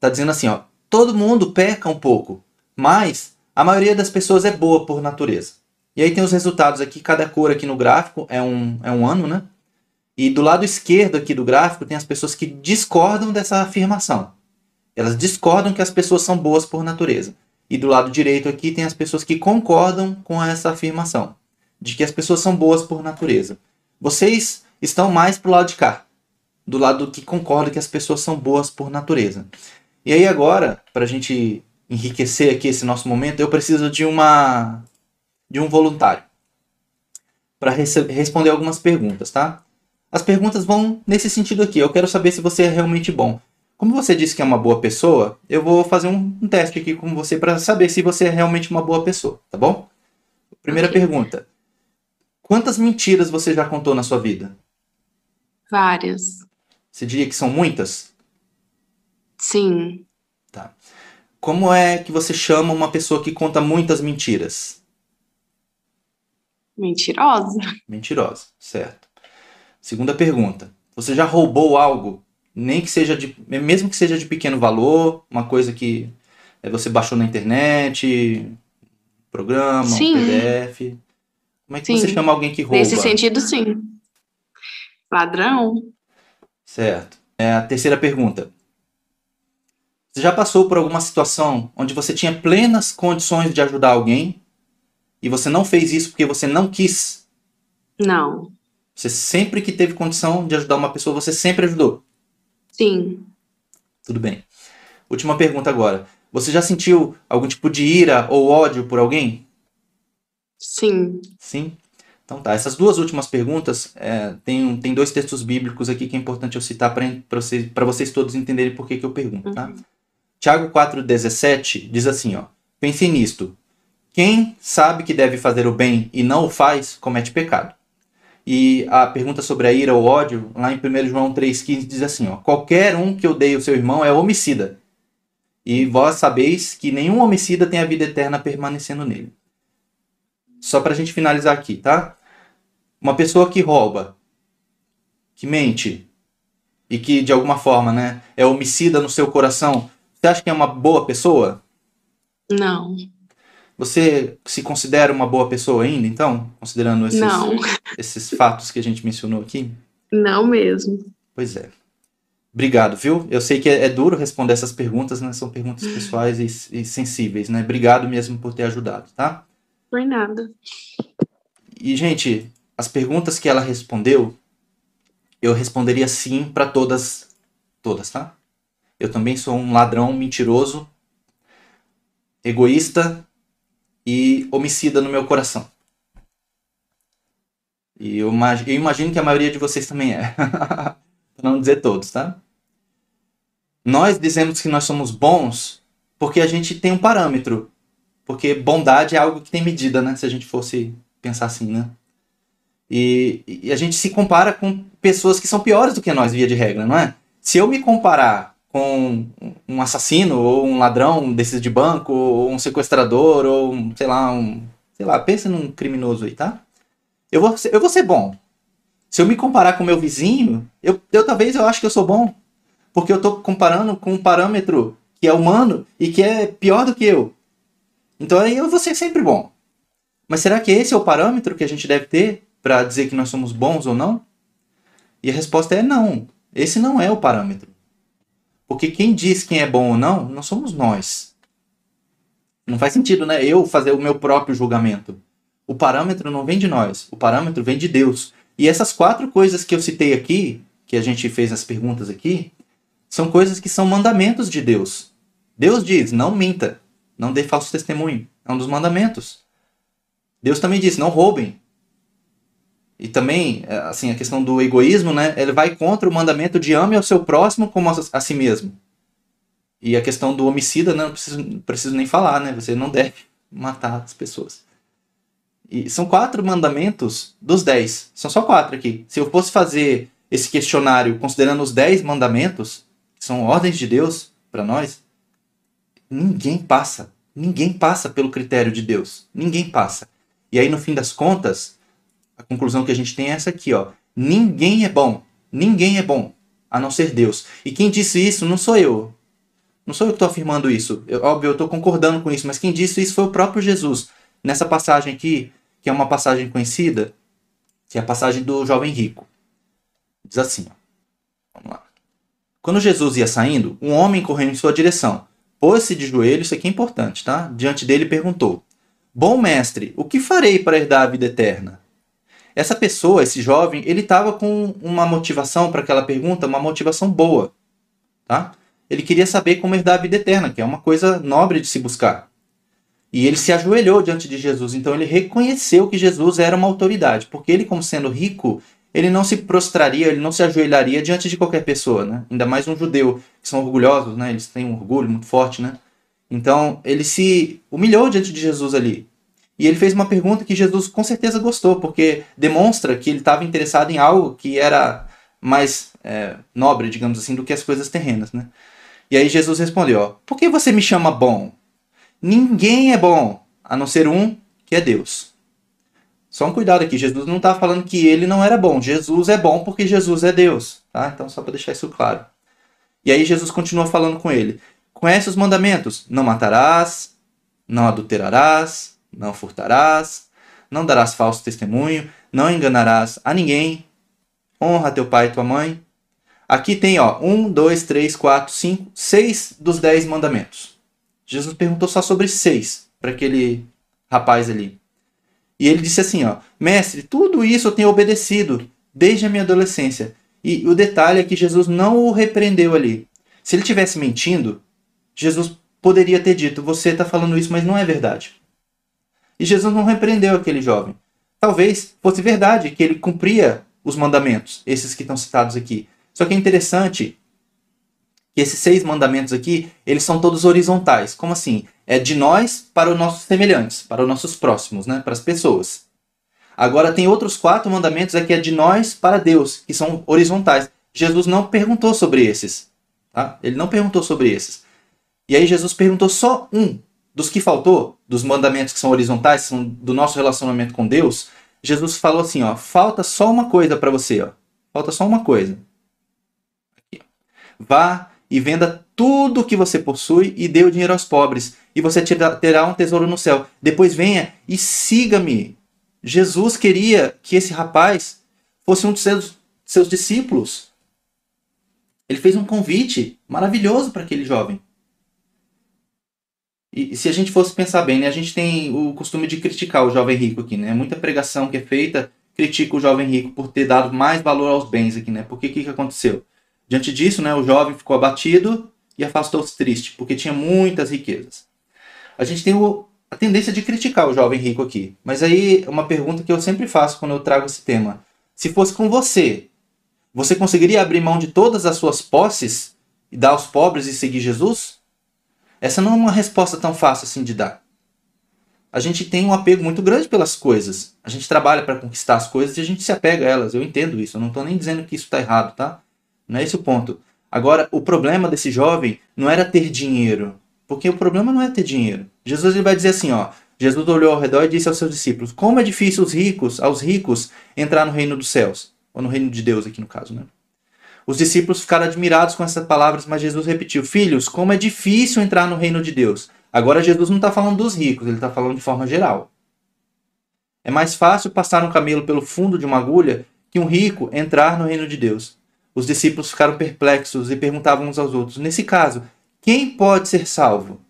Tá dizendo assim, ó, todo mundo peca um pouco, mas a maioria das pessoas é boa por natureza. E aí tem os resultados aqui, cada cor aqui no gráfico é um, é um ano, né? E do lado esquerdo aqui do gráfico tem as pessoas que discordam dessa afirmação. Elas discordam que as pessoas são boas por natureza. E do lado direito aqui tem as pessoas que concordam com essa afirmação, de que as pessoas são boas por natureza. Vocês estão mais pro lado de cá do lado que concorda que as pessoas são boas por natureza. E aí agora, para a gente enriquecer aqui esse nosso momento, eu preciso de uma de um voluntário para responder algumas perguntas, tá? As perguntas vão nesse sentido aqui. Eu quero saber se você é realmente bom. Como você disse que é uma boa pessoa, eu vou fazer um, um teste aqui com você para saber se você é realmente uma boa pessoa, tá bom? Primeira okay. pergunta: Quantas mentiras você já contou na sua vida? Várias. Você diria que são muitas? Sim. Tá. Como é que você chama uma pessoa que conta muitas mentiras? Mentirosa. Mentirosa, certo. Segunda pergunta. Você já roubou algo, nem que seja de, mesmo que seja de pequeno valor, uma coisa que é, você baixou na internet, programa, sim. um PDF. Como é que sim. você chama alguém que rouba? Nesse sentido, sim. Ladrão. Certo. É a terceira pergunta. Você já passou por alguma situação onde você tinha plenas condições de ajudar alguém e você não fez isso porque você não quis? Não. Você sempre que teve condição de ajudar uma pessoa, você sempre ajudou? Sim. Tudo bem. Última pergunta agora. Você já sentiu algum tipo de ira ou ódio por alguém? Sim. Sim? Então tá, essas duas últimas perguntas, é, tem, tem dois textos bíblicos aqui que é importante eu citar para vocês, vocês todos entenderem por que, que eu pergunto, tá? Uhum. Tiago 4,17 diz assim, ó, pense nisto, quem sabe que deve fazer o bem e não o faz, comete pecado. E a pergunta sobre a ira ou ódio, lá em 1 João 3,15 diz assim, ó, qualquer um que odeie o seu irmão é homicida, e vós sabeis que nenhum homicida tem a vida eterna permanecendo nele. Só para a gente finalizar aqui, tá? Uma pessoa que rouba, que mente e que de alguma forma, né, é homicida no seu coração, você acha que é uma boa pessoa? Não. Você se considera uma boa pessoa ainda, então? Considerando esses, Não. esses fatos que a gente mencionou aqui? Não mesmo. Pois é. Obrigado, viu? Eu sei que é, é duro responder essas perguntas, né? São perguntas pessoais e, e sensíveis, né? Obrigado mesmo por ter ajudado, tá? Foi nada. E, gente, as perguntas que ela respondeu, eu responderia sim para todas, todas, tá? Eu também sou um ladrão mentiroso, egoísta e homicida no meu coração. E eu, eu imagino que a maioria de vocês também é. Pra não dizer todos, tá? Nós dizemos que nós somos bons porque a gente tem um parâmetro. Porque bondade é algo que tem medida, né? Se a gente fosse pensar assim, né? E, e a gente se compara com pessoas que são piores do que nós, via de regra, não é? Se eu me comparar com um assassino, ou um ladrão desses de banco, ou um sequestrador, ou um, sei lá, um. Sei lá, pensa num criminoso aí, tá? Eu vou, ser- eu vou ser bom. Se eu me comparar com meu vizinho, eu, eu talvez eu acho que eu sou bom. Porque eu tô comparando com um parâmetro que é humano e que é pior do que eu. Então aí eu vou ser sempre bom. Mas será que esse é o parâmetro que a gente deve ter para dizer que nós somos bons ou não? E a resposta é não. Esse não é o parâmetro. Porque quem diz quem é bom ou não, não somos nós. Não faz sentido, né? Eu fazer o meu próprio julgamento. O parâmetro não vem de nós, o parâmetro vem de Deus. E essas quatro coisas que eu citei aqui, que a gente fez as perguntas aqui, são coisas que são mandamentos de Deus. Deus diz: não minta, não dê falso testemunho. É um dos mandamentos. Deus também diz: não roubem. E também, é, assim, a questão do egoísmo, né? Ele vai contra o mandamento de ame ao seu próximo como a, a si mesmo. E a questão do homicida, né? Não preciso, não preciso nem falar, né? Você não deve matar as pessoas. E são quatro mandamentos dos dez. São só quatro aqui. Se eu fosse fazer esse questionário considerando os dez mandamentos, que são ordens de Deus para nós, ninguém passa. Ninguém passa pelo critério de Deus. Ninguém passa. E aí, no fim das contas, a conclusão que a gente tem é essa aqui, ó. Ninguém é bom. Ninguém é bom, a não ser Deus. E quem disse isso não sou eu. Não sou eu que estou afirmando isso. Eu, óbvio, eu estou concordando com isso, mas quem disse isso foi o próprio Jesus. Nessa passagem aqui, que é uma passagem conhecida, que é a passagem do jovem rico. Diz assim, ó. Vamos lá. Quando Jesus ia saindo, um homem correu em sua direção. Pôs-se de joelhos, isso aqui é importante, tá? Diante dele perguntou: Bom mestre, o que farei para herdar a vida eterna? Essa pessoa, esse jovem, ele estava com uma motivação para aquela pergunta, uma motivação boa, tá? Ele queria saber como herdar a vida eterna, que é uma coisa nobre de se buscar. E ele se ajoelhou diante de Jesus, então ele reconheceu que Jesus era uma autoridade, porque ele, como sendo rico, ele não se prostraria, ele não se ajoelharia diante de qualquer pessoa, né? Ainda mais um judeu, que são orgulhosos, né? Eles têm um orgulho muito forte, né? Então, ele se humilhou diante de Jesus ali. E ele fez uma pergunta que Jesus com certeza gostou, porque demonstra que ele estava interessado em algo que era mais é, nobre, digamos assim, do que as coisas terrenas, né? E aí Jesus respondeu, ó, por que você me chama bom? Ninguém é bom, a não ser um, que é Deus. Só um cuidado aqui, Jesus não está falando que ele não era bom. Jesus é bom porque Jesus é Deus, tá? Então só para deixar isso claro. E aí Jesus continua falando com ele. Conhece os mandamentos? Não matarás, não adulterarás, não furtarás, não darás falso testemunho, não enganarás a ninguém, honra teu pai e tua mãe. Aqui tem, ó, um, dois, três, quatro, cinco, seis dos dez mandamentos. Jesus perguntou só sobre seis para aquele rapaz ali. E ele disse assim, ó, mestre, tudo isso eu tenho obedecido desde a minha adolescência. E o detalhe é que Jesus não o repreendeu ali. Se ele tivesse mentindo, Jesus poderia ter dito, você está falando isso, mas não é verdade. E Jesus não repreendeu aquele jovem. Talvez fosse verdade que ele cumpria os mandamentos, esses que estão citados aqui. Só que é interessante que esses seis mandamentos aqui, eles são todos horizontais. Como assim? É de nós para os nossos semelhantes, para os nossos próximos, né? para as pessoas. Agora tem outros quatro mandamentos aqui é de nós para Deus, que são horizontais. Jesus não perguntou sobre esses. Tá? Ele não perguntou sobre esses. E aí Jesus perguntou só um dos que faltou, dos mandamentos que são horizontais, são do nosso relacionamento com Deus. Jesus falou assim, ó, falta só uma coisa para você, ó. Falta só uma coisa. Vá e venda tudo que você possui e dê o dinheiro aos pobres, e você terá um tesouro no céu. Depois venha e siga-me. Jesus queria que esse rapaz fosse um dos seus, seus discípulos. Ele fez um convite maravilhoso para aquele jovem. E, se a gente fosse pensar bem, né, a gente tem o costume de criticar o jovem rico aqui, né? Muita pregação que é feita critica o jovem rico por ter dado mais valor aos bens aqui, né? Porque o que, que aconteceu? Diante disso, né, o jovem ficou abatido e afastou-se triste, porque tinha muitas riquezas. A gente tem o, a tendência de criticar o jovem rico aqui, mas aí uma pergunta que eu sempre faço quando eu trago esse tema. Se fosse com você, você conseguiria abrir mão de todas as suas posses e dar aos pobres e seguir Jesus? Essa não é uma resposta tão fácil assim de dar. A gente tem um apego muito grande pelas coisas. A gente trabalha para conquistar as coisas e a gente se apega a elas. Eu entendo isso. Eu não estou nem dizendo que isso está errado, tá? Não é esse o ponto. Agora, o problema desse jovem não era ter dinheiro. Porque o problema não é ter dinheiro. Jesus ele vai dizer assim, ó. Jesus olhou ao redor e disse aos seus discípulos: Como é difícil os ricos, aos ricos, entrar no reino dos céus. Ou no reino de Deus, aqui no caso, né? Os discípulos ficaram admirados com essas palavras, mas Jesus repetiu: Filhos, como é difícil entrar no reino de Deus. Agora, Jesus não está falando dos ricos, ele está falando de forma geral. É mais fácil passar um camelo pelo fundo de uma agulha que um rico entrar no reino de Deus. Os discípulos ficaram perplexos e perguntavam uns aos outros: Nesse caso, quem pode ser salvo?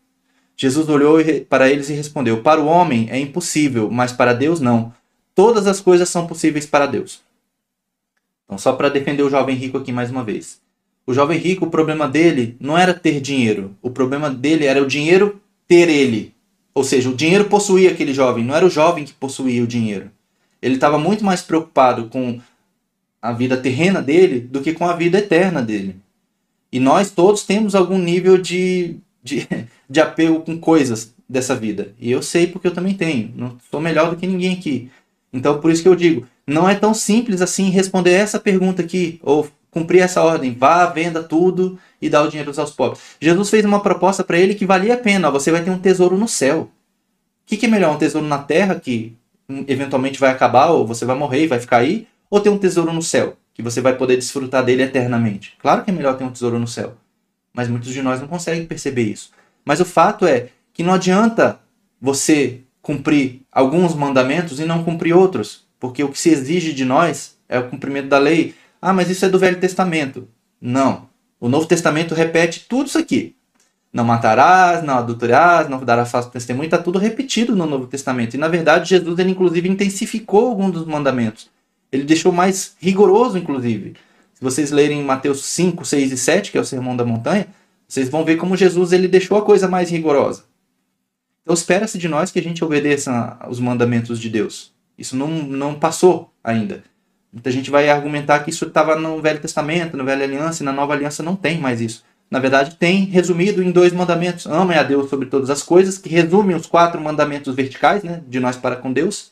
Jesus olhou para eles e respondeu: Para o homem é impossível, mas para Deus não. Todas as coisas são possíveis para Deus. Então, só para defender o jovem rico aqui mais uma vez. O jovem rico, o problema dele não era ter dinheiro. O problema dele era o dinheiro ter ele. Ou seja, o dinheiro possuía aquele jovem, não era o jovem que possuía o dinheiro. Ele estava muito mais preocupado com a vida terrena dele do que com a vida eterna dele. E nós todos temos algum nível de, de, de apego com coisas dessa vida. E eu sei porque eu também tenho. Não sou melhor do que ninguém aqui. Então, por isso que eu digo, não é tão simples assim responder essa pergunta aqui, ou cumprir essa ordem, vá, venda tudo e dá o dinheiro aos pobres. Jesus fez uma proposta para ele que valia a pena, você vai ter um tesouro no céu. O que, que é melhor, um tesouro na terra que eventualmente vai acabar, ou você vai morrer e vai ficar aí, ou ter um tesouro no céu, que você vai poder desfrutar dele eternamente? Claro que é melhor ter um tesouro no céu, mas muitos de nós não conseguem perceber isso. Mas o fato é que não adianta você cumprir alguns mandamentos e não cumprir outros, porque o que se exige de nós é o cumprimento da lei. Ah, mas isso é do Velho Testamento. Não. O Novo Testamento repete tudo isso aqui. Não matarás, não adulterarás, não darás falso testemunho, está tudo repetido no Novo Testamento. E na verdade, Jesus ele inclusive intensificou alguns dos mandamentos. Ele deixou mais rigoroso, inclusive. Se vocês lerem Mateus 5, 6 e 7, que é o Sermão da Montanha, vocês vão ver como Jesus ele deixou a coisa mais rigorosa. Então espera-se de nós que a gente obedeça os mandamentos de Deus. Isso não, não passou ainda. Muita gente vai argumentar que isso estava no Velho Testamento, na Velha Aliança, e na Nova Aliança não tem mais isso. Na verdade, tem resumido em dois mandamentos. Amem a Deus sobre todas as coisas, que resumem os quatro mandamentos verticais, né, de nós para com Deus.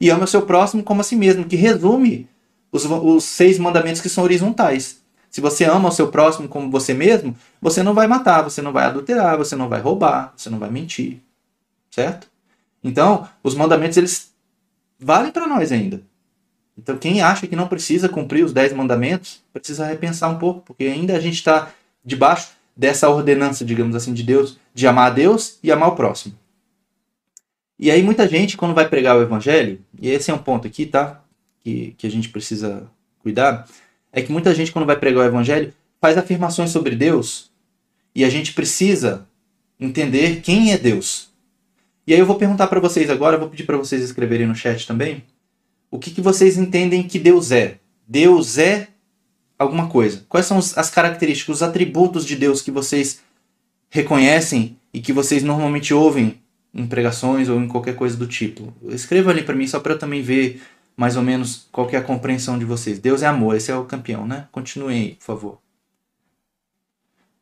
E ama o seu próximo como a si mesmo, que resume os, os seis mandamentos que são horizontais. Se você ama o seu próximo como você mesmo, você não vai matar, você não vai adulterar, você não vai roubar, você não vai mentir certo? Então, os mandamentos eles valem para nós ainda. Então, quem acha que não precisa cumprir os dez mandamentos, precisa repensar um pouco, porque ainda a gente está debaixo dessa ordenança, digamos assim, de Deus, de amar a Deus e amar o próximo. E aí muita gente, quando vai pregar o evangelho, e esse é um ponto aqui, tá? Que, que a gente precisa cuidar, é que muita gente, quando vai pregar o evangelho, faz afirmações sobre Deus, e a gente precisa entender quem é Deus. E aí eu vou perguntar para vocês agora, vou pedir para vocês escreverem no chat também, o que, que vocês entendem que Deus é? Deus é alguma coisa. Quais são as características, os atributos de Deus que vocês reconhecem e que vocês normalmente ouvem em pregações ou em qualquer coisa do tipo? Escreva ali para mim só para eu também ver mais ou menos qual é a compreensão de vocês. Deus é amor, esse é o campeão, né? Continuem aí, por favor.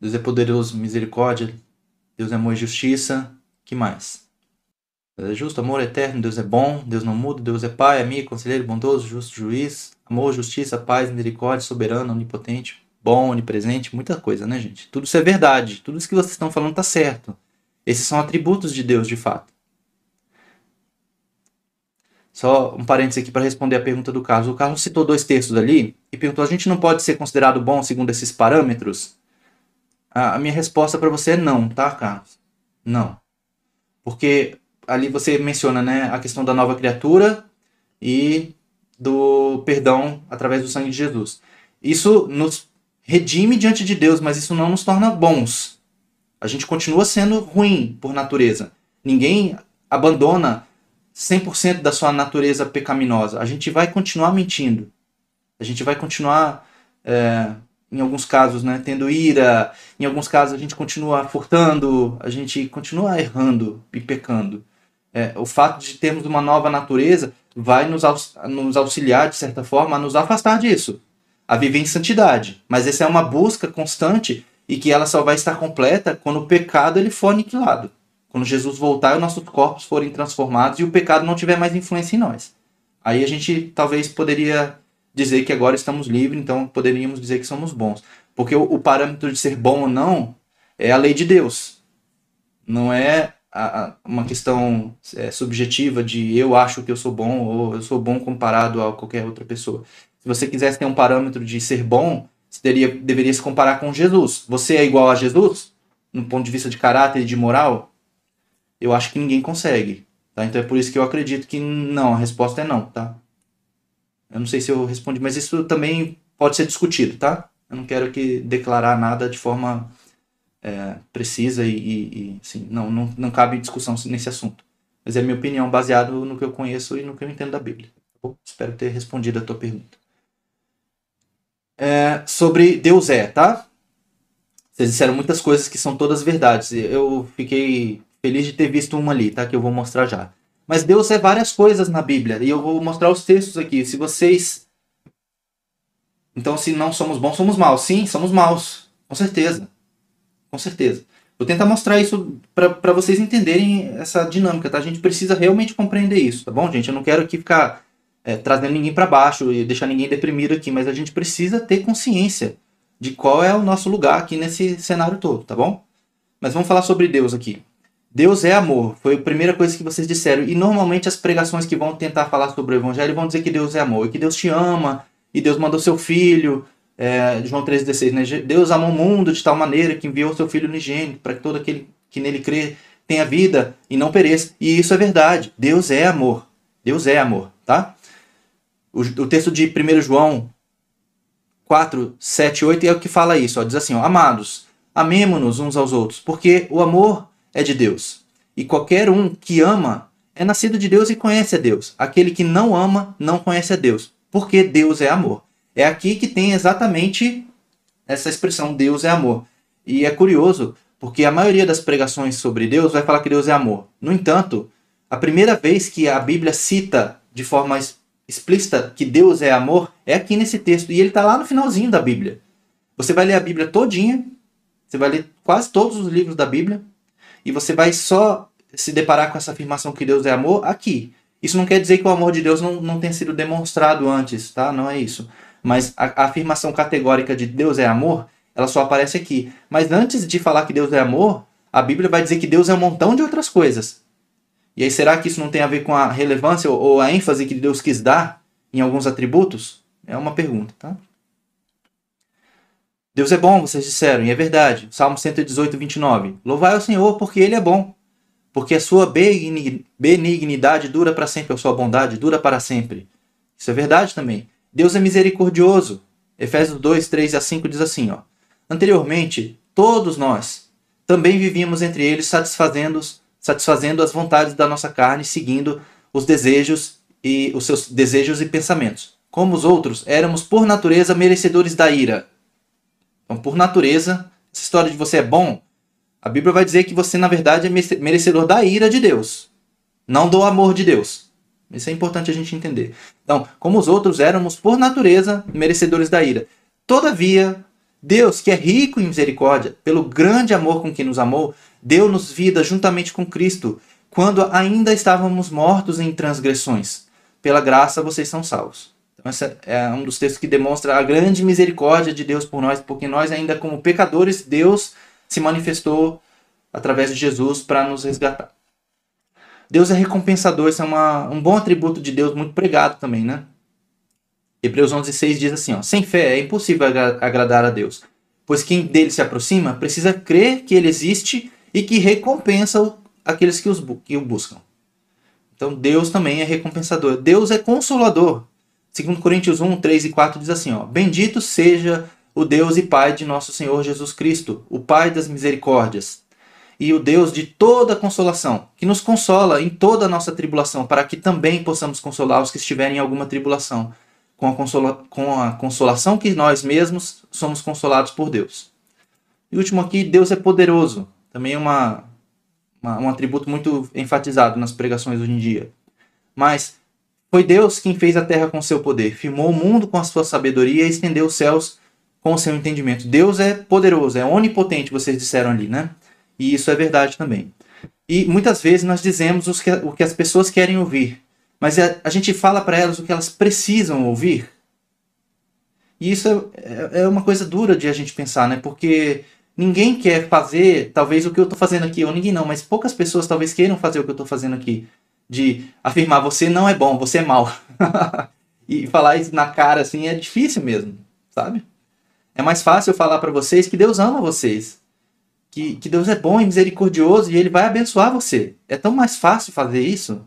Deus é poderoso, misericórdia. Deus é amor e justiça. que mais? Deus é justo, amor eterno, Deus é bom, Deus não muda, Deus é Pai, amigo, conselheiro, bondoso, justo, juiz, amor, justiça, paz, misericórdia, soberano, onipotente, bom, onipresente, muita coisa, né, gente? Tudo isso é verdade, tudo isso que vocês estão falando está certo. Esses são atributos de Deus, de fato. Só um parênteses aqui para responder a pergunta do Carlos. O Carlos citou dois textos ali e perguntou: a gente não pode ser considerado bom segundo esses parâmetros? A, minha resposta para você é não, tá, Carlos? Não. Porque ali você menciona, né, a questão da nova criatura e do perdão através do sangue de Jesus. Isso nos redime diante de Deus, mas isso não nos torna bons. A gente continua sendo ruim por natureza. Ninguém abandona 100% da sua natureza pecaminosa. A gente vai continuar mentindo. A gente vai continuar, é, em alguns casos, né, tendo ira. Em alguns casos, a gente continua furtando. A gente continua errando e pecando. É, o fato de termos uma nova natureza vai nos, nos auxiliar, de certa forma, a nos afastar disso, a viver em santidade. Mas essa é uma busca constante e que ela só vai estar completa quando o pecado ele for aniquilado. Quando Jesus voltar e nossos corpos forem transformados e o pecado não tiver mais influência em nós. Aí a gente talvez poderia dizer que agora estamos livres, então poderíamos dizer que somos bons. Porque o, o parâmetro de ser bom ou não é a lei de Deus. Não é a, a, uma questão é, subjetiva de eu acho que eu sou bom ou eu sou bom comparado a qualquer outra pessoa. Se você quisesse ter um parâmetro de ser bom, você teria, deveria se comparar com Jesus. Você é igual a Jesus? No ponto de vista de caráter e de moral? Eu acho que ninguém consegue. Tá? Então é por isso que eu acredito que não, a resposta é não, tá? Eu não sei se eu respondi, mas isso também pode ser discutido, tá? Eu não quero que declarar nada de forma é, precisa e, e, e assim, não, não, não cabe discussão nesse assunto. Mas é minha opinião baseado no que eu conheço e no que eu entendo da Bíblia. Tá Espero ter respondido a tua pergunta. É, sobre Deus é, tá? Vocês disseram muitas coisas que são todas verdades. Eu fiquei feliz de ter visto uma ali, tá? Que eu vou mostrar já. Mas Deus é várias coisas na Bíblia. E eu vou mostrar os textos aqui. Se vocês. Então, se não somos bons, somos maus. Sim, somos maus. Com certeza. Com certeza. Vou tentar mostrar isso para vocês entenderem essa dinâmica, tá? A gente precisa realmente compreender isso, tá bom, gente? Eu não quero aqui ficar é, trazendo ninguém para baixo e deixar ninguém deprimido aqui, mas a gente precisa ter consciência de qual é o nosso lugar aqui nesse cenário todo, tá bom? Mas vamos falar sobre Deus aqui. Deus é amor, foi a primeira coisa que vocês disseram. E normalmente as pregações que vão tentar falar sobre o Evangelho vão dizer que Deus é amor, e que Deus te ama, e Deus mandou seu filho, é, João 3,16, né? Deus amou o mundo de tal maneira que enviou seu Filho unigênito para que todo aquele que nele crê tenha vida e não pereça. E isso é verdade. Deus é amor. Deus é amor, tá? O, o texto de 1 João 4, 7, 8 é o que fala isso. Ó, diz assim, ó, Amados, amemo-nos uns aos outros, porque o amor é de Deus. E qualquer um que ama é nascido de Deus e conhece a Deus. Aquele que não ama não conhece a Deus, porque Deus é amor. É aqui que tem exatamente essa expressão Deus é amor. E é curioso, porque a maioria das pregações sobre Deus vai falar que Deus é amor. No entanto, a primeira vez que a Bíblia cita de forma explícita que Deus é amor é aqui nesse texto. E ele está lá no finalzinho da Bíblia. Você vai ler a Bíblia todinha, você vai ler quase todos os livros da Bíblia, e você vai só se deparar com essa afirmação que Deus é amor aqui. Isso não quer dizer que o amor de Deus não, não tenha sido demonstrado antes, tá? Não é isso. Mas a, a afirmação categórica de Deus é amor, ela só aparece aqui. Mas antes de falar que Deus é amor, a Bíblia vai dizer que Deus é um montão de outras coisas. E aí, será que isso não tem a ver com a relevância ou a ênfase que Deus quis dar em alguns atributos? É uma pergunta, tá? Deus é bom, vocês disseram, e é verdade. Salmo 118, 29. Louvai ao Senhor, porque Ele é bom. Porque a sua benignidade dura para sempre, a sua bondade dura para sempre. Isso é verdade também. Deus é misericordioso. Efésios 2, 3 a 5 diz assim: ó, Anteriormente, todos nós também vivíamos entre eles satisfazendo, satisfazendo as vontades da nossa carne, seguindo os desejos e os seus desejos e pensamentos. Como os outros, éramos por natureza merecedores da ira. Então, por natureza, essa história de você é bom, a Bíblia vai dizer que você, na verdade, é merecedor da ira de Deus, não do amor de Deus. Isso é importante a gente entender. Então, como os outros éramos, por natureza, merecedores da ira. Todavia, Deus, que é rico em misericórdia, pelo grande amor com que nos amou, deu-nos vida juntamente com Cristo, quando ainda estávamos mortos em transgressões. Pela graça vocês são salvos. Então, esse é um dos textos que demonstra a grande misericórdia de Deus por nós, porque nós, ainda como pecadores, Deus se manifestou através de Jesus para nos resgatar. Deus é recompensador, isso é uma, um bom atributo de Deus, muito pregado também, né? Hebreus 11,6 diz assim: ó, Sem fé é impossível agradar a Deus, Pois quem dele se aproxima precisa crer que ele existe e que recompensa aqueles que, os, que o buscam. Então Deus também é recompensador. Deus é consolador. Segundo Coríntios 1, 3 e 4 diz assim, ó, Bendito seja o Deus e Pai de nosso Senhor Jesus Cristo, o Pai das misericórdias, e o Deus de toda consolação, que nos consola em toda a nossa tribulação, para que também possamos consolar os que estiverem em alguma tribulação, com a, consola com a consolação que nós mesmos somos consolados por Deus. E último aqui, Deus é poderoso. Também é uma, uma, um atributo muito enfatizado nas pregações hoje em dia. Mas foi Deus quem fez a terra com seu poder, firmou o mundo com a sua sabedoria e estendeu os céus com o seu entendimento. Deus é poderoso, é onipotente, vocês disseram ali, né? E isso é verdade também. E muitas vezes nós dizemos que, o que as pessoas querem ouvir, mas a, a gente fala para elas o que elas precisam ouvir. E isso é, é uma coisa dura de a gente pensar, né? Porque ninguém quer fazer, talvez, o que eu estou fazendo aqui, ou ninguém não, mas poucas pessoas talvez queiram fazer o que eu estou fazendo aqui. De afirmar, você não é bom, você é mal. e falar isso na cara, assim, é difícil mesmo, sabe? É mais fácil eu falar para vocês que Deus ama vocês que, que Deus é bom e misericordioso e ele vai abençoar você. É tão mais fácil fazer isso.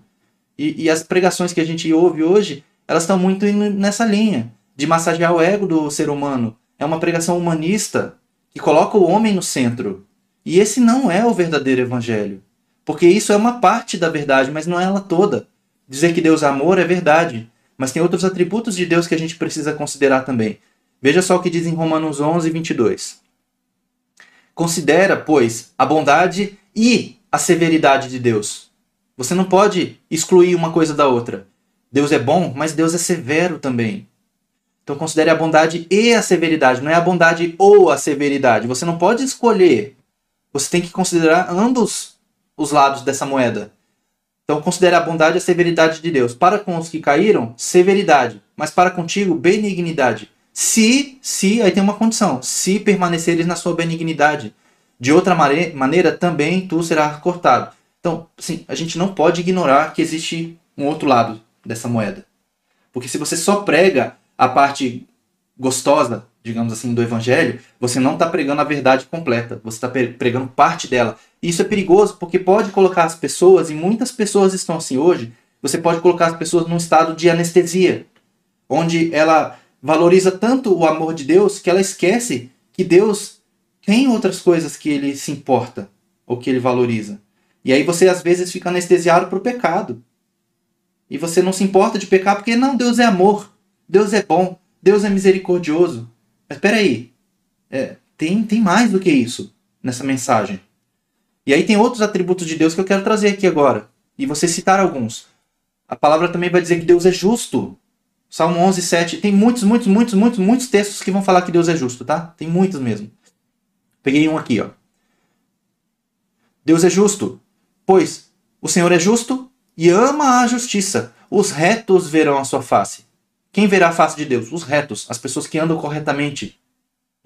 E, e as pregações que a gente ouve hoje, elas estão muito nessa linha de massagear o ego do ser humano. É uma pregação humanista que coloca o homem no centro. E esse não é o verdadeiro evangelho. Porque isso é uma parte da verdade, mas não é ela toda. Dizer que Deus é amor é verdade, mas tem outros atributos de Deus que a gente precisa considerar também. Veja só o que diz em Romanos 11, 22. Considera, pois, a bondade e a severidade de Deus. Você não pode excluir uma coisa da outra. Deus é bom, mas Deus é severo também. Então considere a bondade e a severidade, não é a bondade ou a severidade. Você não pode escolher. Você tem que considerar ambos os lados dessa moeda. Então considere a bondade e a severidade de Deus. Para com os que caíram, severidade, mas para contigo, benignidade se, se, aí tem uma condição, se permaneceres na sua benignidade. De outra maneira, também tu serás cortado. Então, assim, a gente não pode ignorar que existe um outro lado dessa moeda. Porque se você só prega a parte gostosa, digamos assim, do evangelho, você não está pregando a verdade completa. Você está pregando parte dela. E isso é perigoso porque pode colocar as pessoas, e muitas pessoas estão assim hoje, você pode colocar as pessoas num estado de anestesia, onde ela valoriza tanto o amor de Deus que ela esquece que Deus tem outras coisas que ele se importa ou que ele valoriza. E aí você às vezes fica anestesiado para o pecado. E você não se importa de pecar porque não, Deus é amor, Deus é bom, Deus é misericordioso. Mas espera aí, é, tem, tem mais do que isso nessa mensagem. E aí tem outros atributos de Deus que eu quero trazer aqui agora. E você citar alguns. A palavra também vai dizer que Deus é justo. Salmo 11, 7. Tem muitos, muitos, muitos, muitos, muitos textos que vão falar que Deus é justo, tá? Tem muitos mesmo. Peguei um aqui, ó. Deus é justo, pois o Senhor é justo e ama a justiça. Os retos verão a sua face. Quem verá a face de Deus? Os retos, as pessoas que andam corretamente.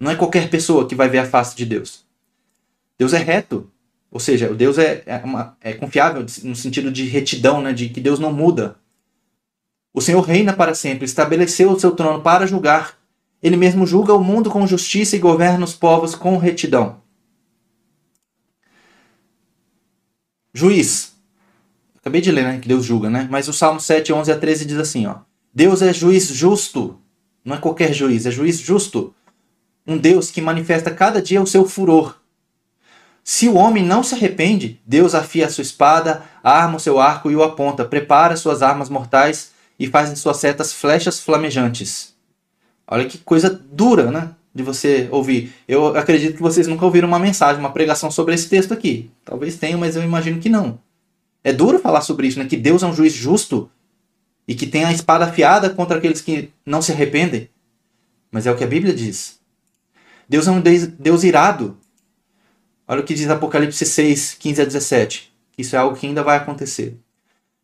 Não é qualquer pessoa que vai ver a face de Deus. Deus é reto, ou seja, Deus é, é, uma, é confiável no sentido de retidão, né? de que Deus não muda. O Senhor reina para sempre, estabeleceu o seu trono para julgar. Ele mesmo julga o mundo com justiça e governa os povos com retidão. Juiz. Acabei de ler, né? Que Deus julga, né? Mas o Salmo 7, 11 a 13 diz assim, ó. Deus é juiz justo. Não é qualquer juiz, é juiz justo. Um Deus que manifesta cada dia o seu furor. Se o homem não se arrepende, Deus afia a sua espada, arma o seu arco e o aponta, prepara suas armas mortais e fazem suas setas flechas flamejantes. Olha que coisa dura, né? De você ouvir. Eu acredito que vocês nunca ouviram uma mensagem, uma pregação sobre esse texto aqui. Talvez tenham, mas eu imagino que não. É duro falar sobre isso, né? Que Deus é um juiz justo e que tem a espada afiada contra aqueles que não se arrependem. Mas é o que a Bíblia diz. Deus é um Deus, irado. Olha o que diz Apocalipse 6, 15 a 17. Isso é algo que ainda vai acontecer.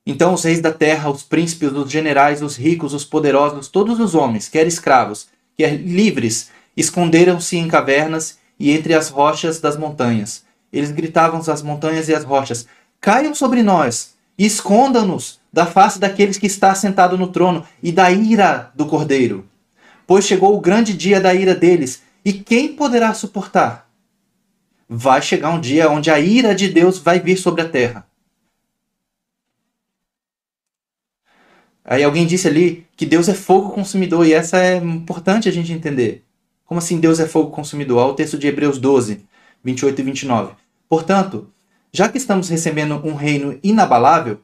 Então os reis da terra, os príncipes, os generais, os ricos, os poderosos, todos os homens, quer escravos, quer livres, esconderam-se em cavernas e entre as rochas das montanhas. Eles gritavam às montanhas e às rochas: Caiam sobre nós escondam-nos da face daqueles que está sentado no trono e da ira do cordeiro. Pois chegou o grande dia da ira deles, E quem poderá suportar? Vai chegar um dia onde a ira de Deus vai vir sobre a terra. Aí alguém disse ali que Deus é fogo consumidor, e essa é importante a gente entender. Como assim Deus é fogo consumidor? Olha o texto de Hebreus 12, 28 e 29. Portanto, já que estamos recebendo um reino inabalável,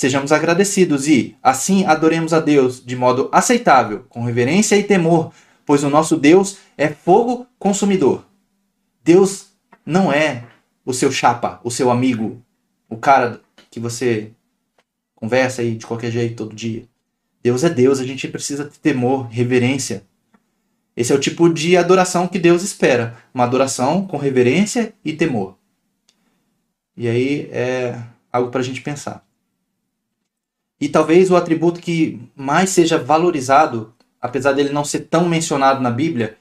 sejamos agradecidos e, assim, adoremos a Deus de modo aceitável, com reverência e temor, pois o nosso Deus é fogo consumidor. Deus não é o seu chapa, o seu amigo, o cara que você conversa aí de qualquer jeito todo dia. Deus é Deus, a gente precisa ter temor, reverência. Esse é o tipo de adoração que Deus espera, uma adoração com reverência e temor. E aí é algo para a gente pensar. E talvez o atributo que mais seja valorizado, apesar dele não ser tão mencionado na Bíblia,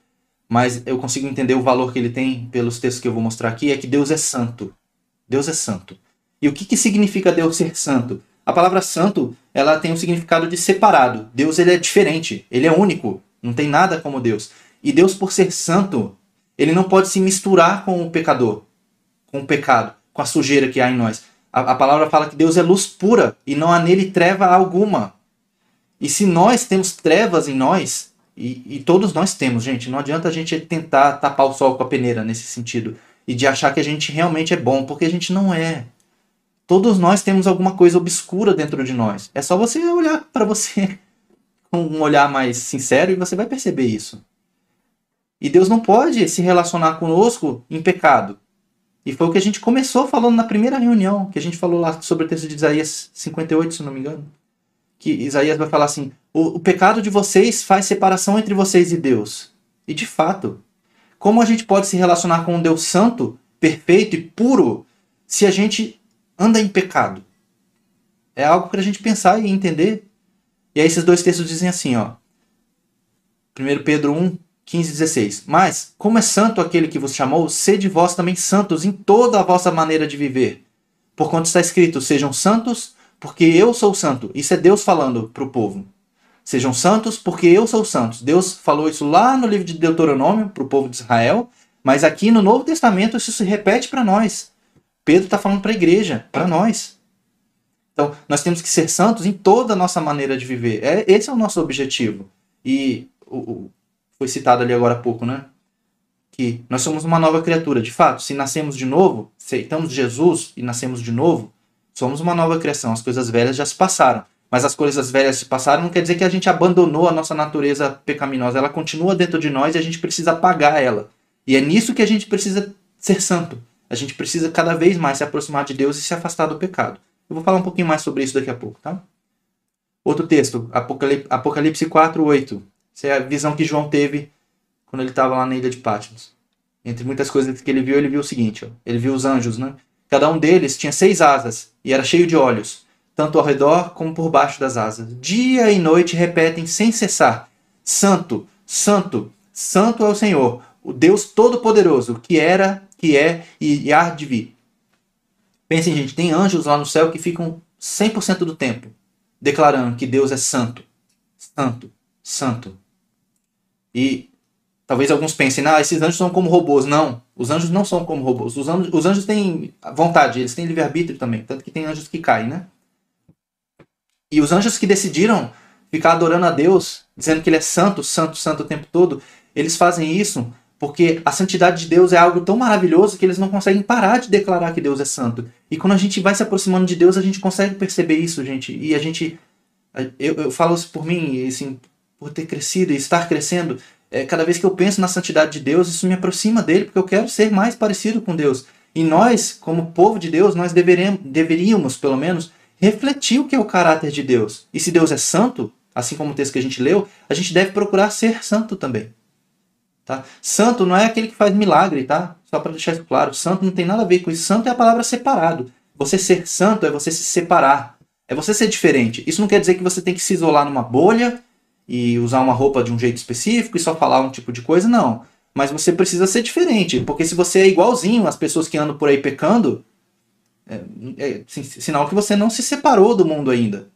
mas eu consigo entender o valor que ele tem pelos textos que eu vou mostrar aqui, é que Deus é santo. Deus é santo. E o que, que significa Deus ser santo? A palavra santo, ela tem um significado de separado. Deus ele é diferente, ele é único, não tem nada como Deus. E Deus por ser santo, ele não pode se misturar com o pecador, com o pecado, com a sujeira que há em nós. A, a palavra fala que Deus é luz pura e não há nele treva alguma. E se nós temos trevas em nós, e, e, todos nós temos, gente, não adianta a gente tentar tapar o sol com a peneira nesse sentido e de achar que a gente realmente é bom, porque a gente não é. Todos nós temos alguma coisa obscura dentro de nós. É só você olhar para você com um olhar mais sincero e você vai perceber isso. E Deus não pode se relacionar conosco em pecado. E foi o que a gente começou falando na primeira reunião, que a gente falou lá sobre o texto de Isaías 58, se não me engano. Que Isaías vai falar assim: o, o pecado de vocês faz separação entre vocês e Deus. E de fato, como a gente pode se relacionar com um Deus santo, perfeito e puro se a gente anda em pecado. É algo para a gente pensar e entender. E aí esses dois textos dizem assim, ó. 1 Pedro 1, 15 e 16. Mas, como é santo aquele que vos chamou, sede vós também santos em toda a vossa maneira de viver. Porquanto está escrito, sejam santos, porque eu sou santo. Isso é Deus falando para o povo. Sejam santos, porque eu sou santo. Deus falou isso lá no livro de Deuteronômio para o povo de Israel, mas aqui no Novo Testamento isso se repete para nós. Pedro está falando para a igreja, para nós. Então, nós temos que ser santos em toda a nossa maneira de viver. É, esse é o nosso objetivo. E o, foi citado ali agora há pouco, né? Que nós somos uma nova criatura. De fato, se nascemos de novo, aceitamos Jesus e nascemos de novo, somos uma nova criação. As coisas velhas já se passaram. Mas as coisas velhas se passaram não quer dizer que a gente abandonou a nossa natureza pecaminosa. Ela continua dentro de nós e a gente precisa apagar ela. E é nisso que a gente precisa ser santo. A gente precisa cada vez mais se aproximar de Deus e se afastar do pecado. Eu vou falar um pouquinho mais sobre isso daqui a pouco, tá? Outro texto, Apocalipse 4, 8. Essa é a visão que João teve quando ele estava lá na ilha de Patmos. Entre muitas coisas que ele viu, ele viu o seguinte: ó. ele viu os anjos, né? Cada um deles tinha seis asas e era cheio de olhos, tanto ao redor como por baixo das asas. Dia e noite repetem sem cessar: Santo, Santo, Santo é o Senhor, o Deus Todo-Poderoso, que era, que é e há de vir. Pensem, gente, tem anjos lá no céu que ficam 100% do tempo declarando que Deus é santo, santo, santo. E talvez alguns pensem, ah, esses anjos são como robôs. Não, os anjos não são como robôs. Os anjos, os anjos têm vontade, eles têm livre-arbítrio também. Tanto que tem anjos que caem, né? E os anjos que decidiram ficar adorando a Deus, dizendo que ele é santo, santo, santo o tempo todo, eles fazem isso porque a santidade de Deus é algo tão maravilhoso que eles não conseguem parar de declarar que Deus é santo. E quando a gente vai se aproximando de Deus, a gente consegue perceber isso, gente. E a gente. Eu, eu falo isso por mim, assim, por ter crescido e estar crescendo. É, cada vez que eu penso na santidade de Deus, isso me aproxima dele, porque eu quero ser mais parecido com Deus. E nós, como povo de Deus, nós deveríamos, deveríamos pelo menos, refletir o que é o caráter de Deus. E se Deus é santo, assim como o texto que a gente leu, a gente deve procurar ser santo também. Tá? Santo não é aquele que faz milagre, tá? Só para deixar isso claro. Santo não tem nada a ver com isso. Santo é a palavra separado. Você ser santo é você se separar. É você ser diferente. Isso não quer dizer que você tem que se isolar numa bolha e usar uma roupa de um jeito específico e só falar um tipo de coisa, não. Mas você precisa ser diferente, porque se você é igualzinho às pessoas que andam por aí pecando, é, é sinal que você não se separou do mundo ainda.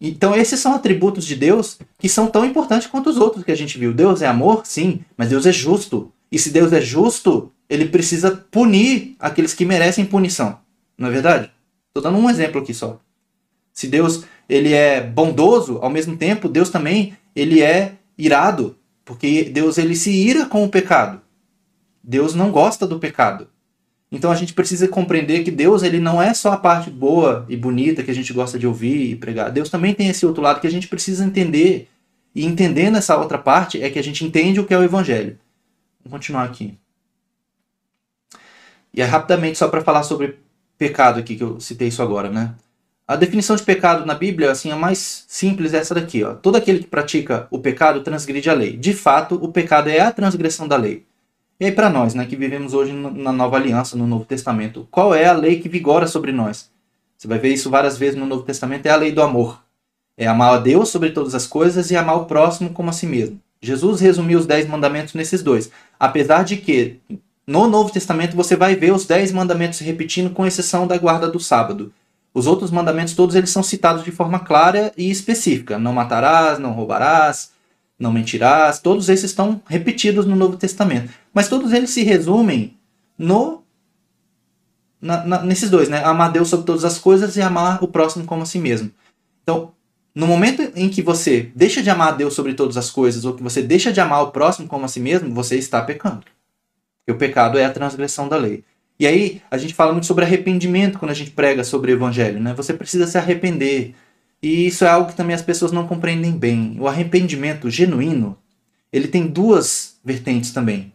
Então, esses são atributos de Deus que são tão importantes quanto os outros que a gente viu. Deus é amor, sim, mas Deus é justo. E se Deus é justo, ele precisa punir aqueles que merecem punição. Não é verdade? Estou dando um exemplo aqui só. Se Deus ele é bondoso, ao mesmo tempo, Deus também ele é irado, porque Deus ele se ira com o pecado. Deus não gosta do pecado. Então a gente precisa compreender que Deus ele não é só a parte boa e bonita que a gente gosta de ouvir e pregar. Deus também tem esse outro lado que a gente precisa entender. E entendendo essa outra parte é que a gente entende o que é o evangelho. Vamos continuar aqui. E é rapidamente só para falar sobre pecado aqui que eu citei isso agora, né? A definição de pecado na Bíblia, assim, a mais simples é essa daqui, ó. Todo aquele que pratica o pecado transgride a lei. De fato, o pecado é a transgressão da lei. E aí para nós, né, que vivemos hoje na Nova Aliança, no Novo Testamento, qual é a lei que vigora sobre nós? Você vai ver isso várias vezes no Novo Testamento, é a lei do amor. É amar a Deus sobre todas as coisas e amar o próximo como a si mesmo. Jesus resumiu os dez mandamentos nesses dois. Apesar de que no Novo Testamento você vai ver os dez mandamentos repetindo, com exceção da guarda do sábado. Os outros mandamentos todos eles são citados de forma clara e específica. Não matarás, não roubarás, não mentirás. Todos esses estão repetidos no Novo Testamento. Mas todos eles se resumem no na, na, nesses dois, né? Amar Deus sobre todas as coisas e amar o próximo como a si mesmo. Então, no momento em que você deixa de amar Deus sobre todas as coisas ou que você deixa de amar o próximo como a si mesmo, você está pecando. Porque o pecado é a transgressão da lei. E aí a gente fala muito sobre arrependimento quando a gente prega sobre o evangelho, né? Você precisa se arrepender. E isso é algo que também as pessoas não compreendem bem. O arrependimento genuíno, ele tem duas vertentes também.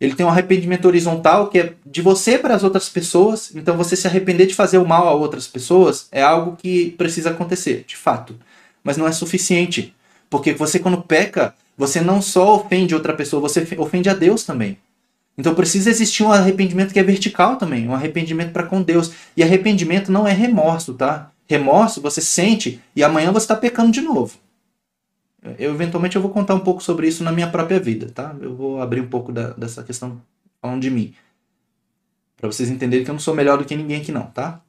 Ele tem um arrependimento horizontal, que é de você para as outras pessoas. Então, você se arrepender de fazer o mal a outras pessoas é algo que precisa acontecer, de fato. Mas não é suficiente. Porque você, quando peca, você não só ofende outra pessoa, você ofende a Deus também. Então precisa existir um arrependimento que é vertical também, um arrependimento para com Deus. E arrependimento não é remorso, tá? Remorso você sente e amanhã você está pecando de novo. Eu eventualmente eu vou contar um pouco sobre isso na minha própria vida, tá? Eu vou abrir um pouco da, dessa questão falando de mim. Para vocês entenderem que eu não sou melhor do que ninguém aqui não, tá?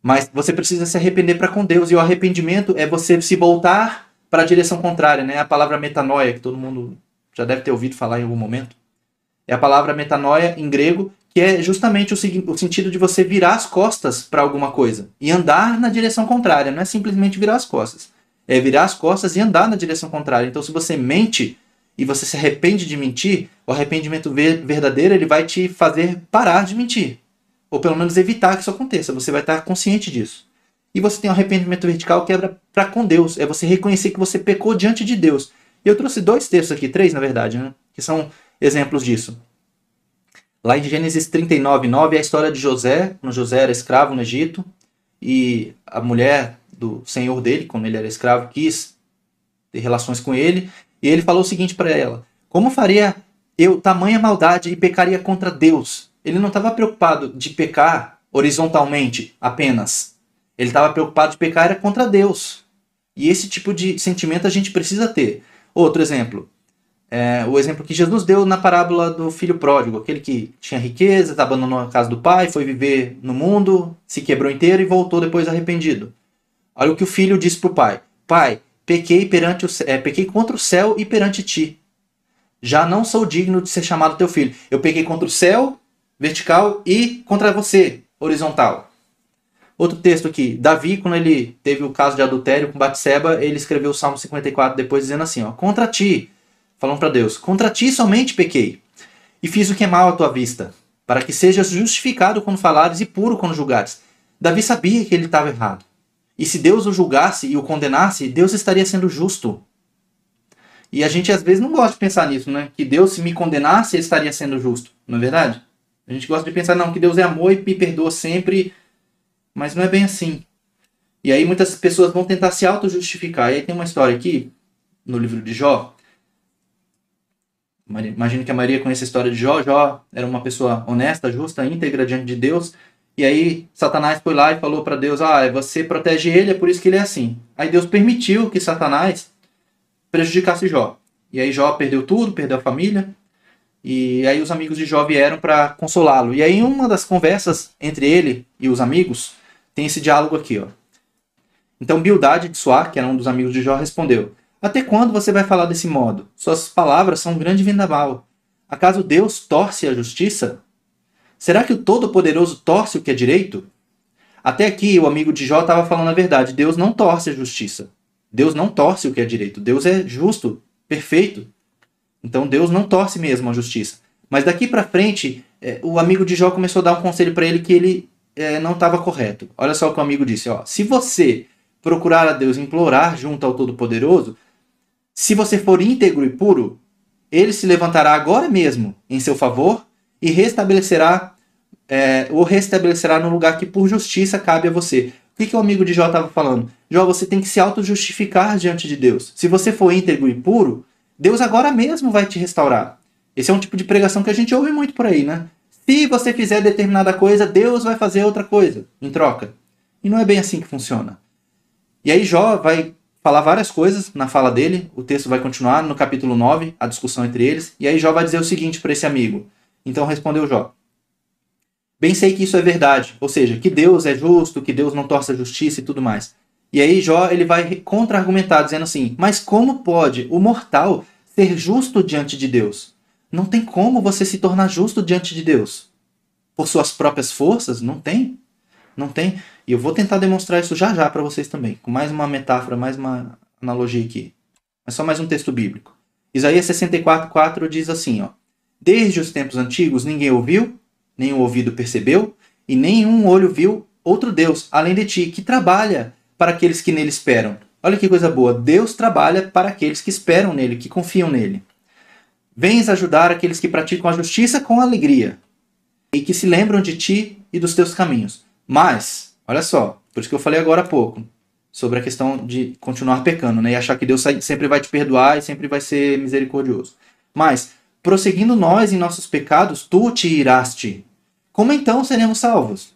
Mas você precisa se arrepender para com Deus e o arrependimento é você se voltar para a direção contrária, né? A palavra metanoia que todo mundo já deve ter ouvido falar em algum momento. É a palavra metanoia em grego, que é justamente o, o sentido de você virar as costas para alguma coisa e andar na direção contrária, não é simplesmente virar as costas. É virar as costas e andar na direção contrária. Então, se você mente e você se arrepende de mentir, o arrependimento verdadeiro ele vai te fazer parar de mentir. Ou pelo menos evitar que isso aconteça. Você vai estar consciente disso. E você tem um arrependimento vertical que é para com Deus. É você reconhecer que você pecou diante de Deus. E eu trouxe dois textos aqui, três na verdade, né? que são exemplos disso. Lá em Gênesis 39, 9 é a história de José, quando José era escravo no Egito, e a mulher do senhor dele, quando ele era escravo, quis ter relações com ele, e ele falou o seguinte para ela: Como faria eu tamanha maldade e pecaria contra Deus? Ele não estava preocupado de pecar horizontalmente apenas. Ele estava preocupado de pecar era contra Deus. E esse tipo de sentimento a gente precisa ter. Outro exemplo, é, o exemplo que Jesus deu na parábola do filho pródigo, aquele que tinha riqueza, abandonou a casa do pai, foi viver no mundo, se quebrou inteiro e voltou depois arrependido. Olha o que o filho disse para o pai: Pai, pequei perante o, é, pequei contra o céu e perante ti. Já não sou digno de ser chamado teu filho. Eu pequei contra o céu, vertical, e contra você, horizontal. Outro texto aqui, Davi, quando ele teve o caso de adultério com Batseba, ele escreveu o Salmo 54 depois dizendo assim, ó, contra ti, falando para Deus: Contra ti somente pequei, e fiz o que é mal à tua vista, para que sejas justificado quando falares e puro quando julgares. Davi sabia que ele estava errado. E se Deus o julgasse e o condenasse, Deus estaria sendo justo. E a gente às vezes não gosta de pensar nisso, né? Que Deus, se me condenasse, estaria sendo justo. Não é verdade? A gente gosta de pensar, não, que Deus é amor e me perdoa sempre. Mas não é bem assim. E aí muitas pessoas vão tentar se auto-justificar. E aí tem uma história aqui, no livro de Jó, Imagino que a Maria conhece a história de Jó. Jó era uma pessoa honesta, justa, íntegra diante de Deus. E aí Satanás foi lá e falou para Deus: Ah, você protege ele, é por isso que ele é assim. Aí Deus permitiu que Satanás prejudicasse Jó. E aí Jó perdeu tudo, perdeu a família. E aí os amigos de Jó vieram para consolá-lo. E aí uma das conversas entre ele e os amigos, tem esse diálogo aqui, ó. Então Bildade de Suá, que era um dos amigos de Jó, respondeu: Até quando você vai falar desse modo? Suas palavras são um grande vendaval. Acaso Deus torce a justiça? Será que o Todo-Poderoso torce o que é direito? Até aqui o amigo de Jó estava falando a verdade. Deus não torce a justiça. Deus não torce o que é direito. Deus é justo, perfeito. Então Deus não torce mesmo a justiça. Mas daqui para frente, é, o amigo de Jó começou a dar um conselho para ele que ele é, não estava correto. Olha só o que o amigo disse: ó, se você procurar a Deus, implorar junto ao Todo-Poderoso, se você for íntegro e puro, ele se levantará agora mesmo em seu favor e restabelecerá é, o restabelecerá no lugar que por justiça cabe a você. O que, que o amigo de Jó estava falando? Jó, você tem que se auto-justificar diante de Deus. Se você for íntegro e puro, Deus agora mesmo vai te restaurar. Esse é um tipo de pregação que a gente ouve muito por aí, né? Se você fizer determinada coisa, Deus vai fazer outra coisa em troca. E não é bem assim que funciona. E aí Jó vai falar várias coisas na fala dele, o texto vai continuar no capítulo 9, a discussão entre eles, e aí Jó vai dizer o seguinte para esse amigo. Então respondeu Jó: Bem sei que isso é verdade, ou seja, que Deus é justo, que Deus não torce a justiça e tudo mais. E aí Jó ele vai contra-argumentar dizendo assim: "Mas como pode o mortal ser justo diante de Deus? Não tem como você se tornar justo diante de Deus por suas próprias forças, não tem. Não tem. E eu vou tentar demonstrar isso já já para vocês também, com mais uma metáfora, mais uma analogia aqui. É só mais um texto bíblico. Isaías 64:4 diz assim, ó: Desde os tempos antigos ninguém ouviu, o ouvido percebeu, e nenhum olho viu outro Deus, além de ti, que trabalha para aqueles que nele esperam. Olha que coisa boa. Deus trabalha para aqueles que esperam nele, que confiam nele. Vens ajudar aqueles que praticam a justiça com alegria e que se lembram de ti e dos teus caminhos. Mas, olha só, por isso que eu falei agora há pouco sobre a questão de continuar pecando, né? E achar que Deus sempre vai te perdoar e sempre vai ser misericordioso. Mas, prosseguindo nós em nossos pecados, tu te iraste como então seremos salvos?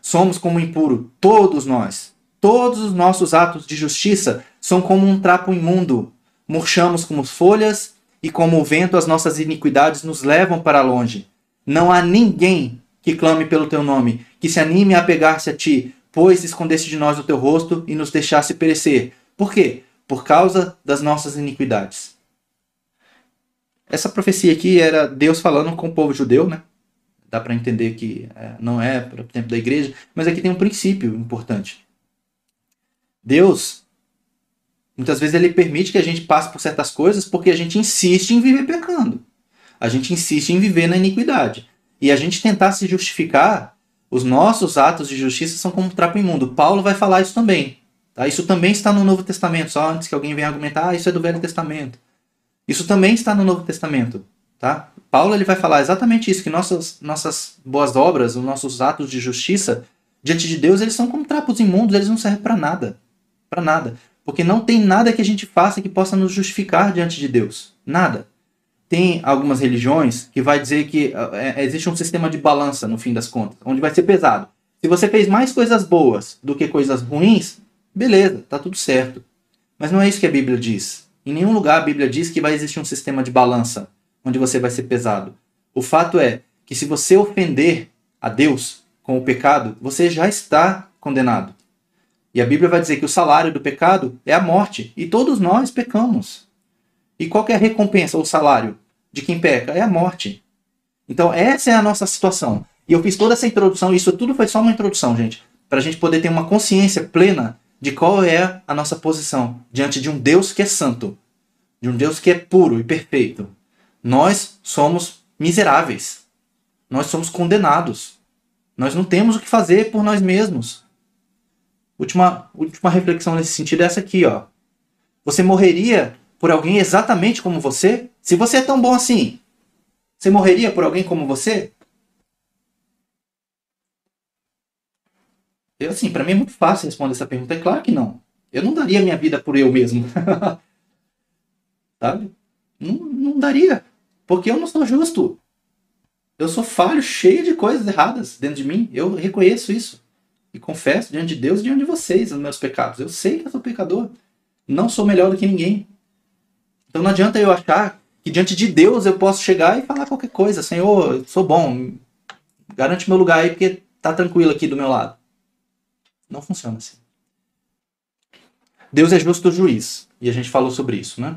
Somos como impuro, todos nós. Todos os nossos atos de justiça são como um trapo imundo. Murchamos como folhas e como o vento as nossas iniquidades nos levam para longe. Não há ninguém que clame pelo teu nome, que se anime a pegar-se a ti, pois escondeste de nós o teu rosto e nos deixasse perecer. Por quê? Por causa das nossas iniquidades. Essa profecia aqui era Deus falando com o povo judeu, né? dá para entender que é, não é para o tempo da igreja, mas aqui tem um princípio importante. Deus, muitas vezes, ele permite que a gente passe por certas coisas porque a gente insiste em viver pecando. A gente insiste em viver na iniquidade. E a gente tentar se justificar, os nossos atos de justiça são como um trapo imundo. Paulo vai falar isso também. Tá? Isso também está no Novo Testamento, só antes que alguém venha argumentar, ah, isso é do Velho Testamento. Isso também está no Novo Testamento. Tá? Paulo ele vai falar exatamente isso, que nossas, nossas boas obras, os nossos atos de justiça diante de Deus, eles são como trapos imundos, eles não servem para nada. Para nada. Porque não tem nada que a gente faça que possa nos justificar diante de Deus. Nada. Tem algumas religiões que vai dizer que é, existe um sistema de balança, no fim das contas, onde vai ser pesado. Se você fez mais coisas boas do que coisas ruins, beleza, tá tudo certo. Mas não é isso que a Bíblia diz. Em nenhum lugar a Bíblia diz que vai existir um sistema de balança onde você vai ser pesado. O fato é que se você ofender a Deus com o pecado, você já está condenado. E a Bíblia vai dizer que o salário do pecado é a morte, e todos nós pecamos. E qual é a recompensa ou salário de quem peca? É a morte. Então essa é a nossa situação. E eu fiz toda essa introdução, isso tudo foi só uma introdução, gente, para a gente poder ter uma consciência plena de qual é a nossa posição diante de um Deus que é santo, de um Deus que é puro e perfeito. Nós somos miseráveis. Nós somos condenados. Nós não temos o que fazer por nós mesmos. Última, última reflexão nesse sentido é essa aqui, ó. Você morreria por alguém exatamente como você? Se você é tão bom assim, você morreria por alguém como você? Eu, assim, para mim é muito fácil responder essa pergunta. É claro que não. Eu não daria minha vida por eu mesmo. Sabe? Não, não daria. Porque eu não sou justo. Eu sou falho, cheio de coisas erradas dentro de mim. Eu reconheço isso. E confesso diante de Deus e diante de vocês os meus pecados. Eu sei que eu sou pecador. Não sou melhor do que ninguém. Então não adianta eu achar que diante de Deus eu posso chegar e falar qualquer coisa. Senhor, eu sou bom. Garante meu lugar aí porque tá tranquilo aqui do meu lado. Não funciona assim. Deus é justo juiz. E a gente falou sobre isso, né?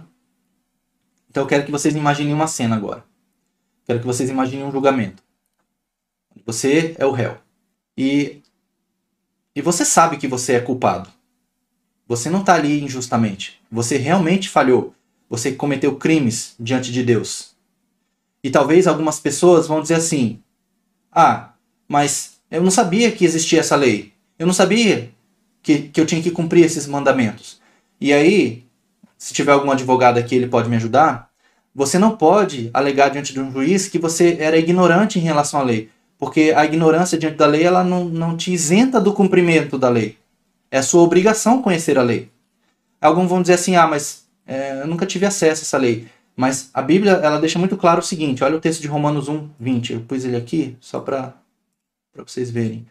Então eu quero que vocês imaginem uma cena agora. Quero que vocês imaginem um julgamento. Você é o réu. E, e você sabe que você é culpado. Você não está ali injustamente. Você realmente falhou. Você cometeu crimes diante de Deus. E talvez algumas pessoas vão dizer assim: Ah, mas eu não sabia que existia essa lei. Eu não sabia que, que eu tinha que cumprir esses mandamentos. E aí, se tiver algum advogado aqui, ele pode me ajudar. Você não pode alegar diante de um juiz que você era ignorante em relação à lei. Porque a ignorância diante da lei ela não, não te isenta do cumprimento da lei. É sua obrigação conhecer a lei. Alguns vão dizer assim: ah, mas é, eu nunca tive acesso a essa lei. Mas a Bíblia ela deixa muito claro o seguinte: olha o texto de Romanos 1, 20. Eu pus ele aqui só para vocês verem.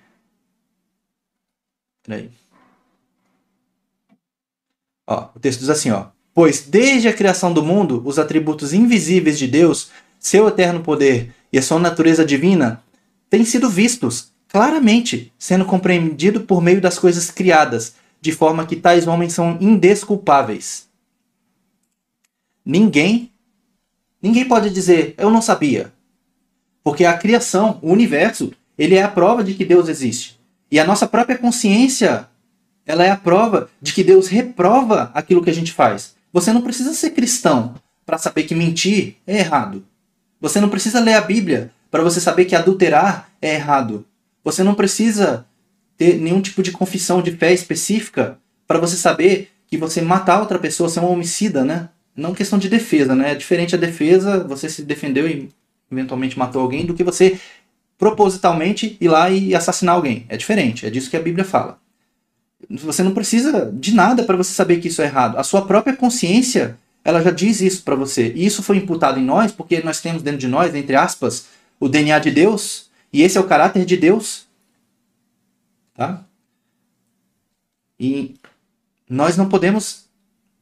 Peraí. Ó, o texto diz assim: ó, Pois desde a criação do mundo, os atributos invisíveis de Deus, seu eterno poder e a sua natureza divina, têm sido vistos claramente sendo compreendido por meio das coisas criadas, de forma que tais homens são indesculpáveis. Ninguém ninguém pode dizer eu não sabia. Porque a criação, o universo, ele é a prova de que Deus existe. E a nossa própria consciência, ela é a prova de que Deus reprova aquilo que a gente faz. Você não precisa ser cristão para saber que mentir é errado. Você não precisa ler a Bíblia para você saber que adulterar é errado. Você não precisa ter nenhum tipo de confissão de fé específica para você saber que você matar outra pessoa, é um homicida, né? Não questão de defesa, né? É diferente a defesa, você se defendeu e eventualmente matou alguém, do que você propositalmente ir lá e assassinar alguém. É diferente, é disso que a Bíblia fala. Você não precisa de nada para você saber que isso é errado. A sua própria consciência, ela já diz isso para você. E isso foi imputado em nós porque nós temos dentro de nós, entre aspas, o DNA de Deus, e esse é o caráter de Deus. Tá? E nós não podemos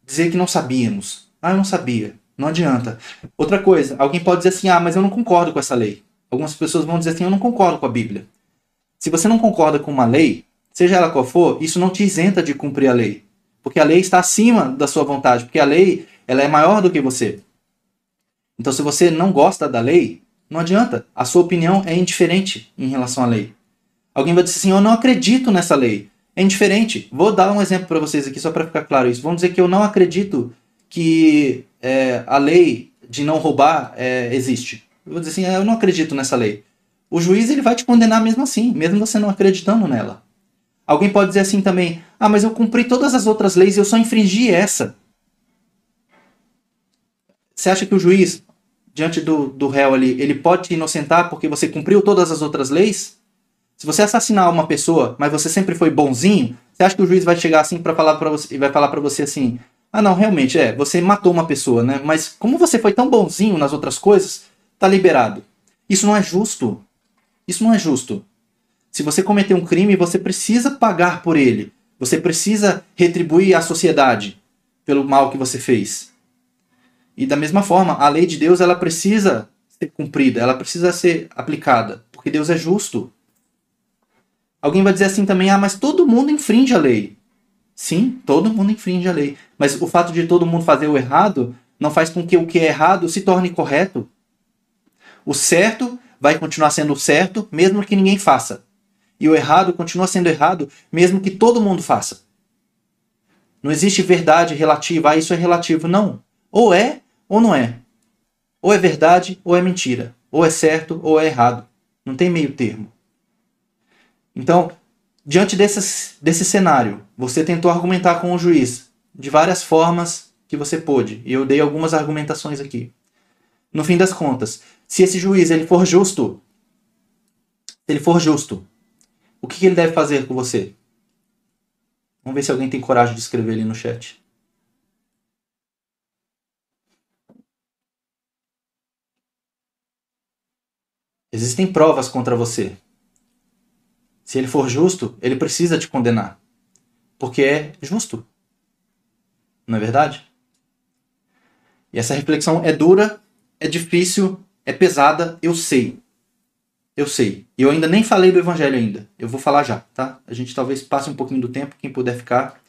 dizer que não sabíamos. Ah, eu não sabia. Não adianta. Outra coisa, alguém pode dizer assim: ah, mas eu não concordo com essa lei. Algumas pessoas vão dizer assim: eu não concordo com a Bíblia. Se você não concorda com uma lei, seja ela qual for, isso não te isenta de cumprir a lei. Porque a lei está acima da sua vontade. Porque a lei ela é maior do que você. Então, se você não gosta da lei, não adianta. A sua opinião é indiferente em relação à lei. Alguém vai dizer assim: Eu não acredito nessa lei. É indiferente. Vou dar um exemplo para vocês aqui, só para ficar claro isso. Vamos dizer que eu não acredito que é, a lei de não roubar é, existe. Eu vou dizer assim: Eu não acredito nessa lei. O juiz ele vai te condenar mesmo assim, mesmo você não acreditando nela. Alguém pode dizer assim também: Ah, mas eu cumpri todas as outras leis e eu só infringi essa. Você acha que o juiz diante do, do réu ali, ele pode te inocentar porque você cumpriu todas as outras leis? Se você assassinar uma pessoa, mas você sempre foi bonzinho, você acha que o juiz vai chegar assim para falar para você e vai falar para você assim: "Ah, não, realmente é, você matou uma pessoa, né? Mas como você foi tão bonzinho nas outras coisas, tá liberado". Isso não é justo. Isso não é justo. Se você cometer um crime, você precisa pagar por ele. Você precisa retribuir à sociedade pelo mal que você fez. E da mesma forma, a lei de Deus ela precisa ser cumprida, ela precisa ser aplicada, porque Deus é justo. Alguém vai dizer assim também: "Ah, mas todo mundo infringe a lei". Sim, todo mundo infringe a lei, mas o fato de todo mundo fazer o errado não faz com que o que é errado se torne correto. O certo vai continuar sendo certo mesmo que ninguém faça. E o errado continua sendo errado mesmo que todo mundo faça. Não existe verdade relativa, ah, isso é relativo. Não. Ou é ou não é. Ou é verdade ou é mentira. Ou é certo ou é errado. Não tem meio termo. Então, diante desse, desse cenário, você tentou argumentar com o juiz de várias formas que você pôde. E eu dei algumas argumentações aqui. No fim das contas, se esse juiz ele for justo, se ele for justo, o que, que ele deve fazer com você? Vamos ver se alguém tem coragem de escrever ali no chat. Existem provas contra você. Se ele for justo, ele precisa te condenar. Porque é justo. Não é verdade? E essa reflexão é dura, é difícil, é pesada, eu sei. Eu sei. E eu ainda nem falei do evangelho ainda. Eu vou falar já, tá? A gente talvez passe um pouquinho do tempo, quem puder ficar.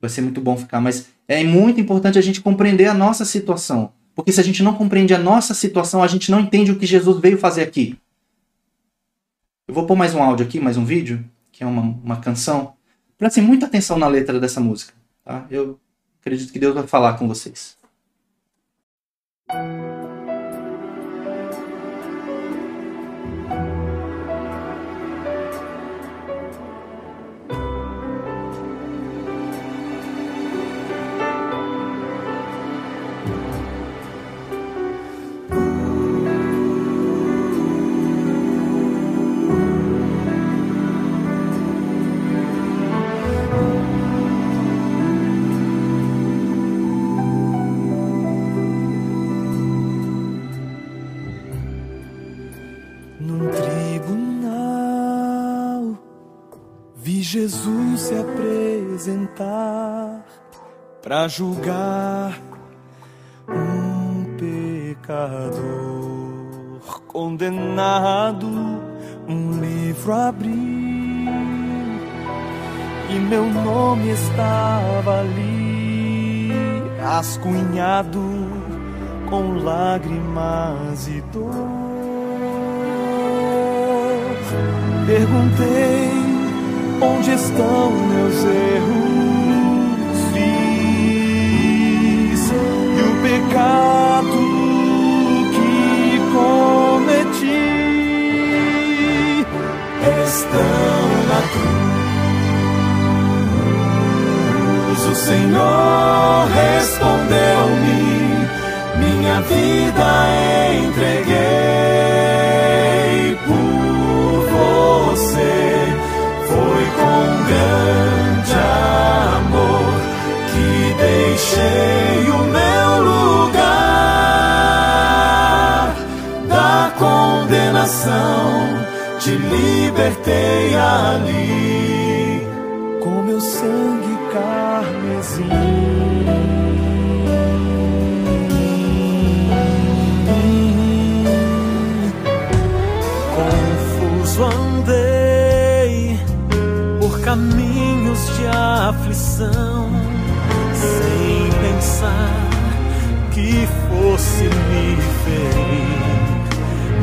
vai ser muito bom ficar, mas é muito importante a gente compreender a nossa situação. Porque se a gente não compreende a nossa situação, a gente não entende o que Jesus veio fazer aqui. Eu vou pôr mais um áudio aqui, mais um vídeo, que é uma, uma canção. Prestem muita atenção na letra dessa música. Tá? Eu acredito que Deus vai falar com vocês. Jesus se apresentar para julgar um pecador condenado. Um livro abriu e meu nome estava ali, ascunhado com lágrimas e dor. Perguntei onde estão meus erros, fiz e o pecado que cometi estão na cruz. O Senhor respondeu-me, minha vida entreguei por você. Com grande amor que deixei o meu lugar da condenação. Te libertei ali aflição, sem pensar que fosse me ferir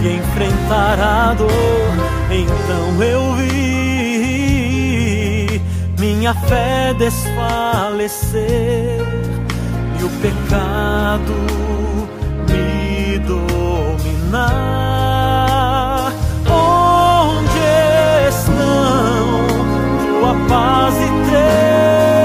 e enfrentar a dor. Então eu vi minha fé desfalecer e o pecado me dominar. Onde estão tua paz e teu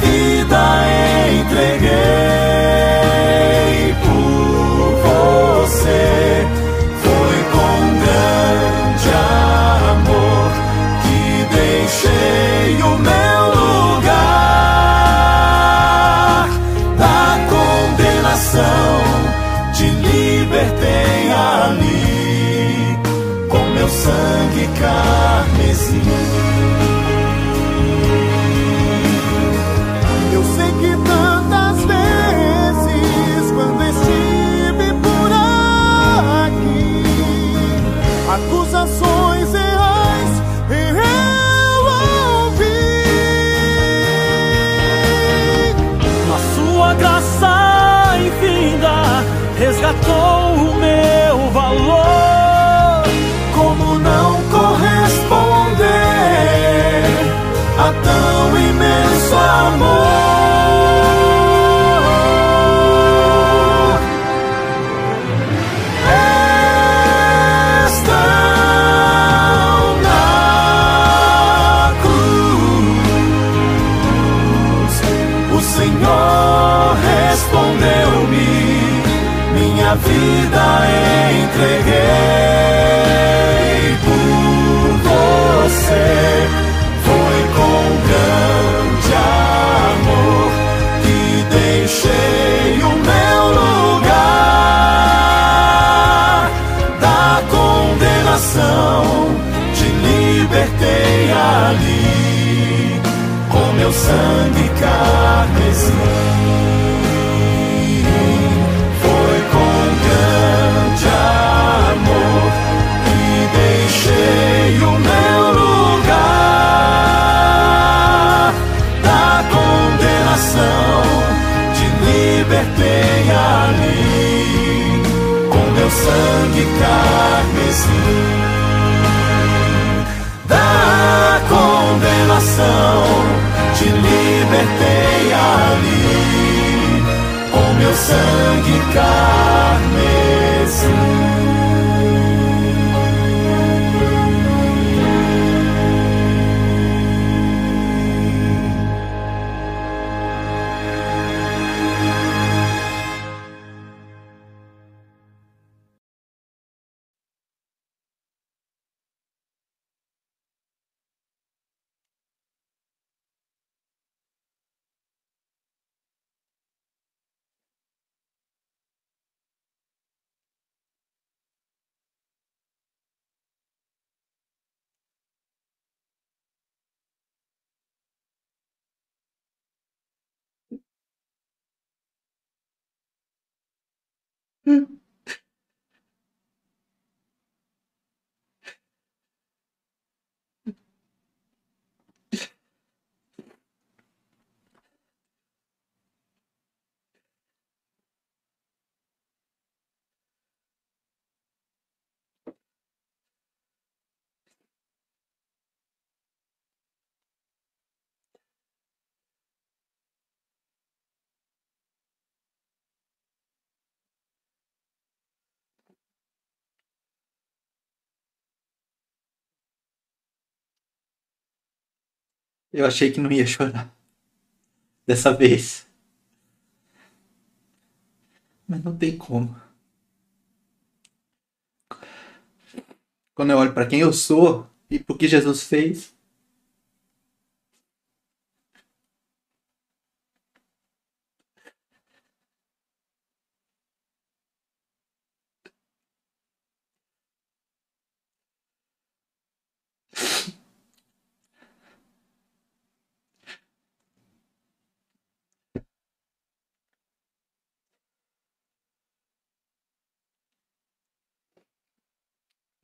vida entreguei por você. Foi com grande amor que deixei o meu Eu achei que não ia chorar. Dessa vez. Mas não tem como. Quando eu olho para quem eu sou e pro que Jesus fez,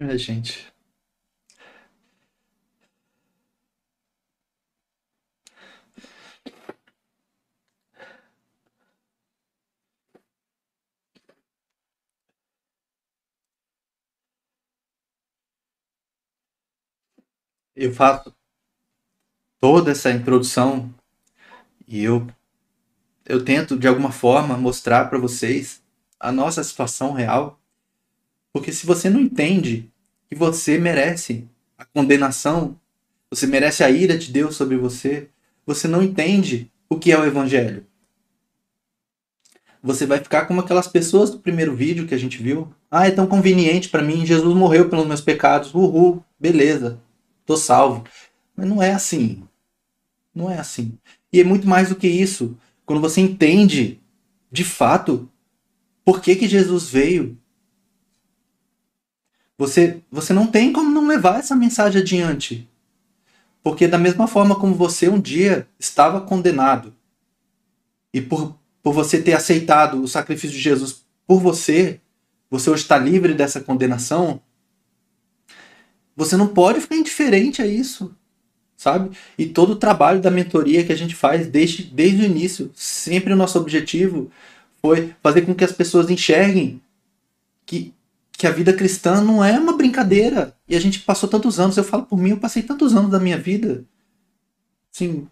É, gente. Eu faço toda essa introdução e eu eu tento de alguma forma mostrar para vocês a nossa situação real, porque se você não entende que você merece a condenação, você merece a ira de Deus sobre você, você não entende o que é o evangelho. Você vai ficar como aquelas pessoas do primeiro vídeo que a gente viu. Ah, é tão conveniente para mim, Jesus morreu pelos meus pecados. Uhul, beleza. Tô salvo. Mas não é assim. Não é assim. E é muito mais do que isso. Quando você entende, de fato, por que, que Jesus veio, você, você não tem como não levar essa mensagem adiante. Porque da mesma forma como você um dia estava condenado, e por, por você ter aceitado o sacrifício de Jesus por você, você hoje está livre dessa condenação, você não pode ficar indiferente a isso, sabe? E todo o trabalho da mentoria que a gente faz desde, desde o início, sempre o nosso objetivo foi fazer com que as pessoas enxerguem que, que a vida cristã não é uma brincadeira. E a gente passou tantos anos, eu falo por mim, eu passei tantos anos da minha vida. Assim,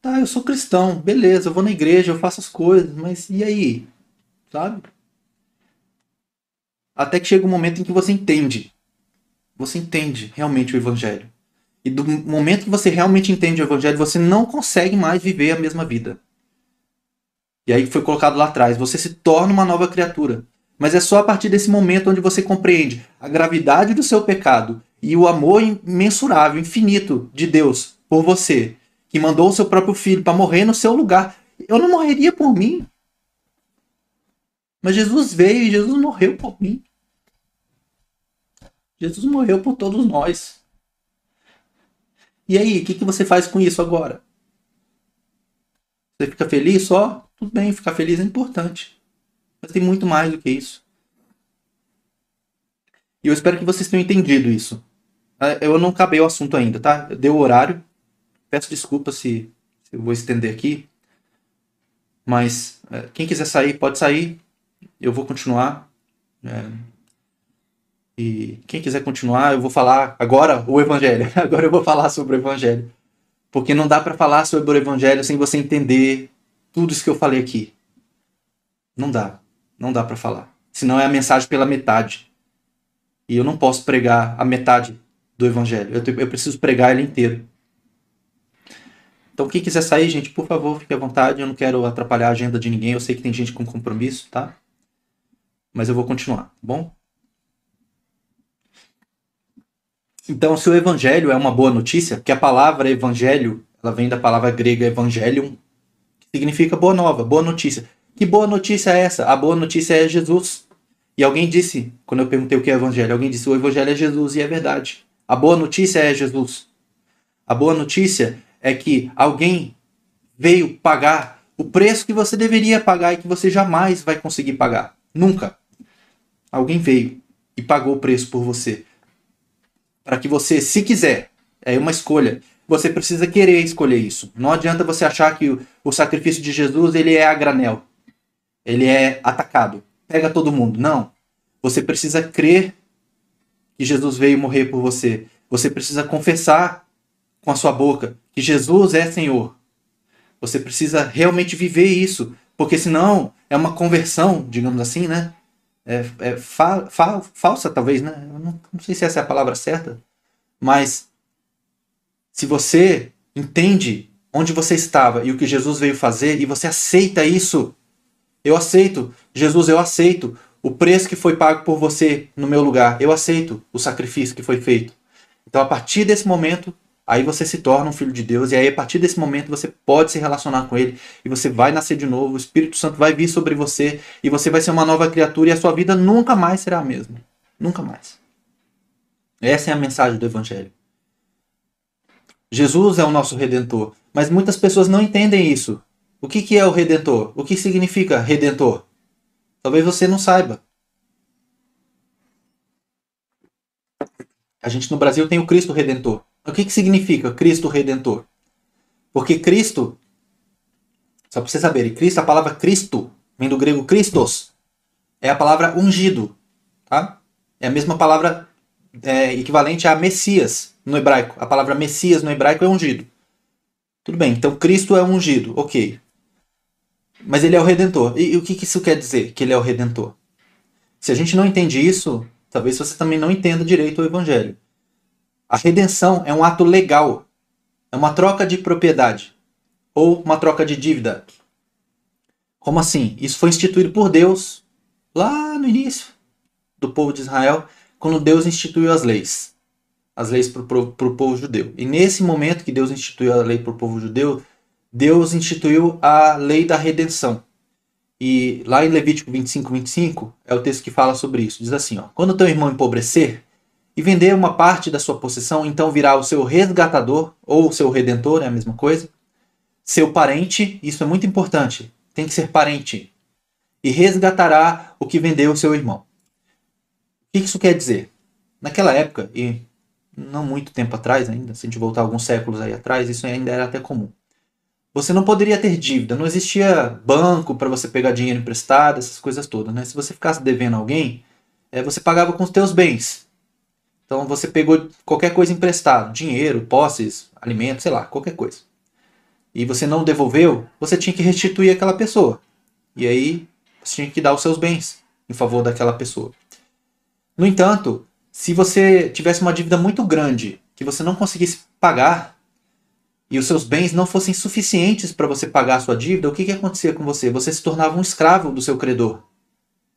tá, eu sou cristão, beleza, eu vou na igreja, eu faço as coisas, mas e aí? Sabe? Até que chega um momento em que você entende. Você entende realmente o evangelho. E do momento que você realmente entende o evangelho, você não consegue mais viver a mesma vida. E aí foi colocado lá atrás, você se torna uma nova criatura. Mas é só a partir desse momento onde você compreende a gravidade do seu pecado e o amor imensurável, infinito de Deus por você, que mandou o seu próprio filho para morrer no seu lugar. Eu não morreria por mim. Mas Jesus veio e Jesus morreu por mim. Jesus morreu por todos nós. E aí, o que, que você faz com isso agora? Você fica feliz só? Tudo bem, ficar feliz é importante. Mas tem muito mais do que isso. E eu espero que vocês tenham entendido isso. Eu não acabei o assunto ainda, tá? Deu o horário. Peço desculpa se, se eu vou estender aqui. Mas é, quem quiser sair, pode sair. Eu vou continuar. É, E quem quiser continuar, eu vou falar agora o evangelho. Agora eu vou falar sobre o evangelho. Porque não dá para falar sobre o evangelho sem você entender tudo isso que eu falei aqui. Não dá. Não dá para falar. Senão é a mensagem pela metade. E eu não posso pregar a metade do evangelho. Eu, eu preciso pregar ele inteiro. Então, quem quiser sair, gente, por favor, fique à vontade. Eu não quero atrapalhar a agenda de ninguém. Eu sei que tem gente com compromisso, tá? Mas eu vou continuar, tá bom? Então, se o evangelho é uma boa notícia, que a palavra evangelho, ela vem da palavra grega evangelium, que significa boa nova, boa notícia. Que boa notícia é essa? A boa notícia é Jesus. E alguém disse, quando eu perguntei o que é evangelho, alguém disse: o evangelho é Jesus, e é verdade. A boa notícia é Jesus. A boa notícia é que alguém veio pagar o preço que você deveria pagar e que você jamais vai conseguir pagar. Nunca. Alguém veio e pagou o preço por você. Para que você, se quiser, é uma escolha. Você precisa querer escolher isso. Não adianta você achar que o, sacrifício de Jesus ele é a granel. Ele é atacado. Pega todo mundo. Não. Você precisa crer que Jesus veio morrer por você. Você precisa confessar com a sua boca que Jesus é Senhor. Você precisa realmente viver isso, porque senão é uma conversão, digamos assim, né? É, é fa, fa, falsa, talvez, né? Não, não sei se essa é a palavra certa, mas se você entende onde você estava e o que Jesus veio fazer e você aceita isso, eu aceito, Jesus, eu aceito o preço que foi pago por você no meu lugar, eu aceito o sacrifício que foi feito. Então, a partir desse momento, Aí você se torna um filho de Deus, e aí a partir desse momento você pode se relacionar com Ele, e você vai nascer de novo, o Espírito Santo vai vir sobre você, e você vai ser uma nova criatura, e a sua vida nunca mais será a mesma. Nunca mais. Essa é a mensagem do Evangelho. Jesus é o nosso redentor, mas muitas pessoas não entendem isso. O que, que é o redentor? O que significa redentor? Talvez você não saiba. A gente no Brasil tem o Cristo Redentor. O que, que significa Cristo Redentor? Porque Cristo, só para você saber, Cristo, a palavra Cristo vem do grego Christos, é a palavra ungido, tá? É a mesma palavra é, equivalente a Messias no hebraico. A palavra Messias no hebraico é ungido. Tudo bem, então Cristo é ungido, ok. Mas ele é o redentor. E, e o que, que isso quer dizer, que ele é o redentor? Se a gente não entende isso, talvez você também não entenda direito o evangelho. A redenção é um ato legal, é uma troca de propriedade ou uma troca de dívida. Como assim? Isso foi instituído por Deus lá no início do povo de Israel, quando Deus instituiu as leis. As leis para o povo judeu. E nesse momento que Deus instituiu a lei para o povo judeu, Deus instituiu a lei da redenção. E lá em Levítico 25, 25, é o texto que fala sobre isso. Diz assim: ó, Quando teu irmão empobrecer, e vender uma parte da sua possessão, então virá o seu resgatador, ou o seu redentor, é a mesma coisa, seu parente, isso é muito importante, tem que ser parente, e resgatará o que vendeu o seu irmão. O que isso quer dizer? Naquela época, e não muito tempo atrás ainda, se a gente voltar alguns séculos aí atrás, isso ainda era até comum. Você não poderia ter dívida, não existia banco para você pegar dinheiro emprestado, essas coisas todas. Né? Se você ficasse devendo alguém, é, você pagava com os teus bens. Então você pegou qualquer coisa emprestado, dinheiro, posses, alimentos, sei lá, qualquer coisa. E você não devolveu, você tinha que restituir aquela pessoa. E aí você tinha que dar os seus bens em favor daquela pessoa. No entanto, se você tivesse uma dívida muito grande que você não conseguisse pagar e os seus bens não fossem suficientes para você pagar a sua dívida, o que, que acontecia com você? Você se tornava um escravo do seu credor.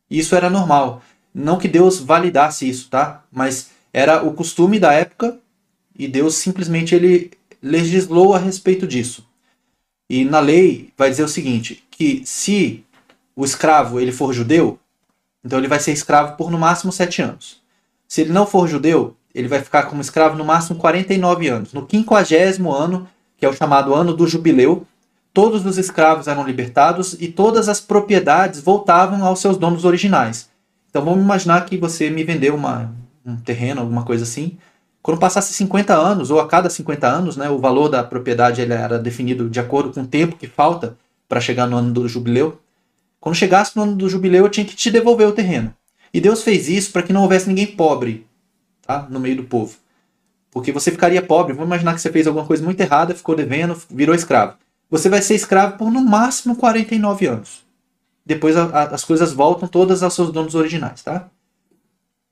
Isso era normal. Não que Deus validasse isso, tá? Mas era o costume da época e Deus simplesmente ele legislou a respeito disso. E na lei vai dizer o seguinte, que se o escravo ele for judeu, então ele vai ser escravo por no máximo sete anos. Se ele não for judeu, ele vai ficar como escravo no máximo 49 anos. No quinquagésimo ano, que é o chamado ano do jubileu, todos os escravos eram libertados e todas as propriedades voltavam aos seus donos originais. Então vamos imaginar que você me vendeu uma, um terreno, alguma coisa assim. Quando passasse 50 anos, ou a cada 50 anos, né, o valor da propriedade ele era definido de acordo com o tempo que falta para chegar no ano do jubileu. Quando chegasse no ano do jubileu, eu tinha que te devolver o terreno. E Deus fez isso para que não houvesse ninguém pobre tá? no meio do povo. Porque você ficaria pobre. Vamos imaginar que você fez alguma coisa muito errada, ficou devendo, virou escravo. Você vai ser escravo por no máximo 49 anos. Depois a, a, as coisas voltam todas aos seus donos originais, tá?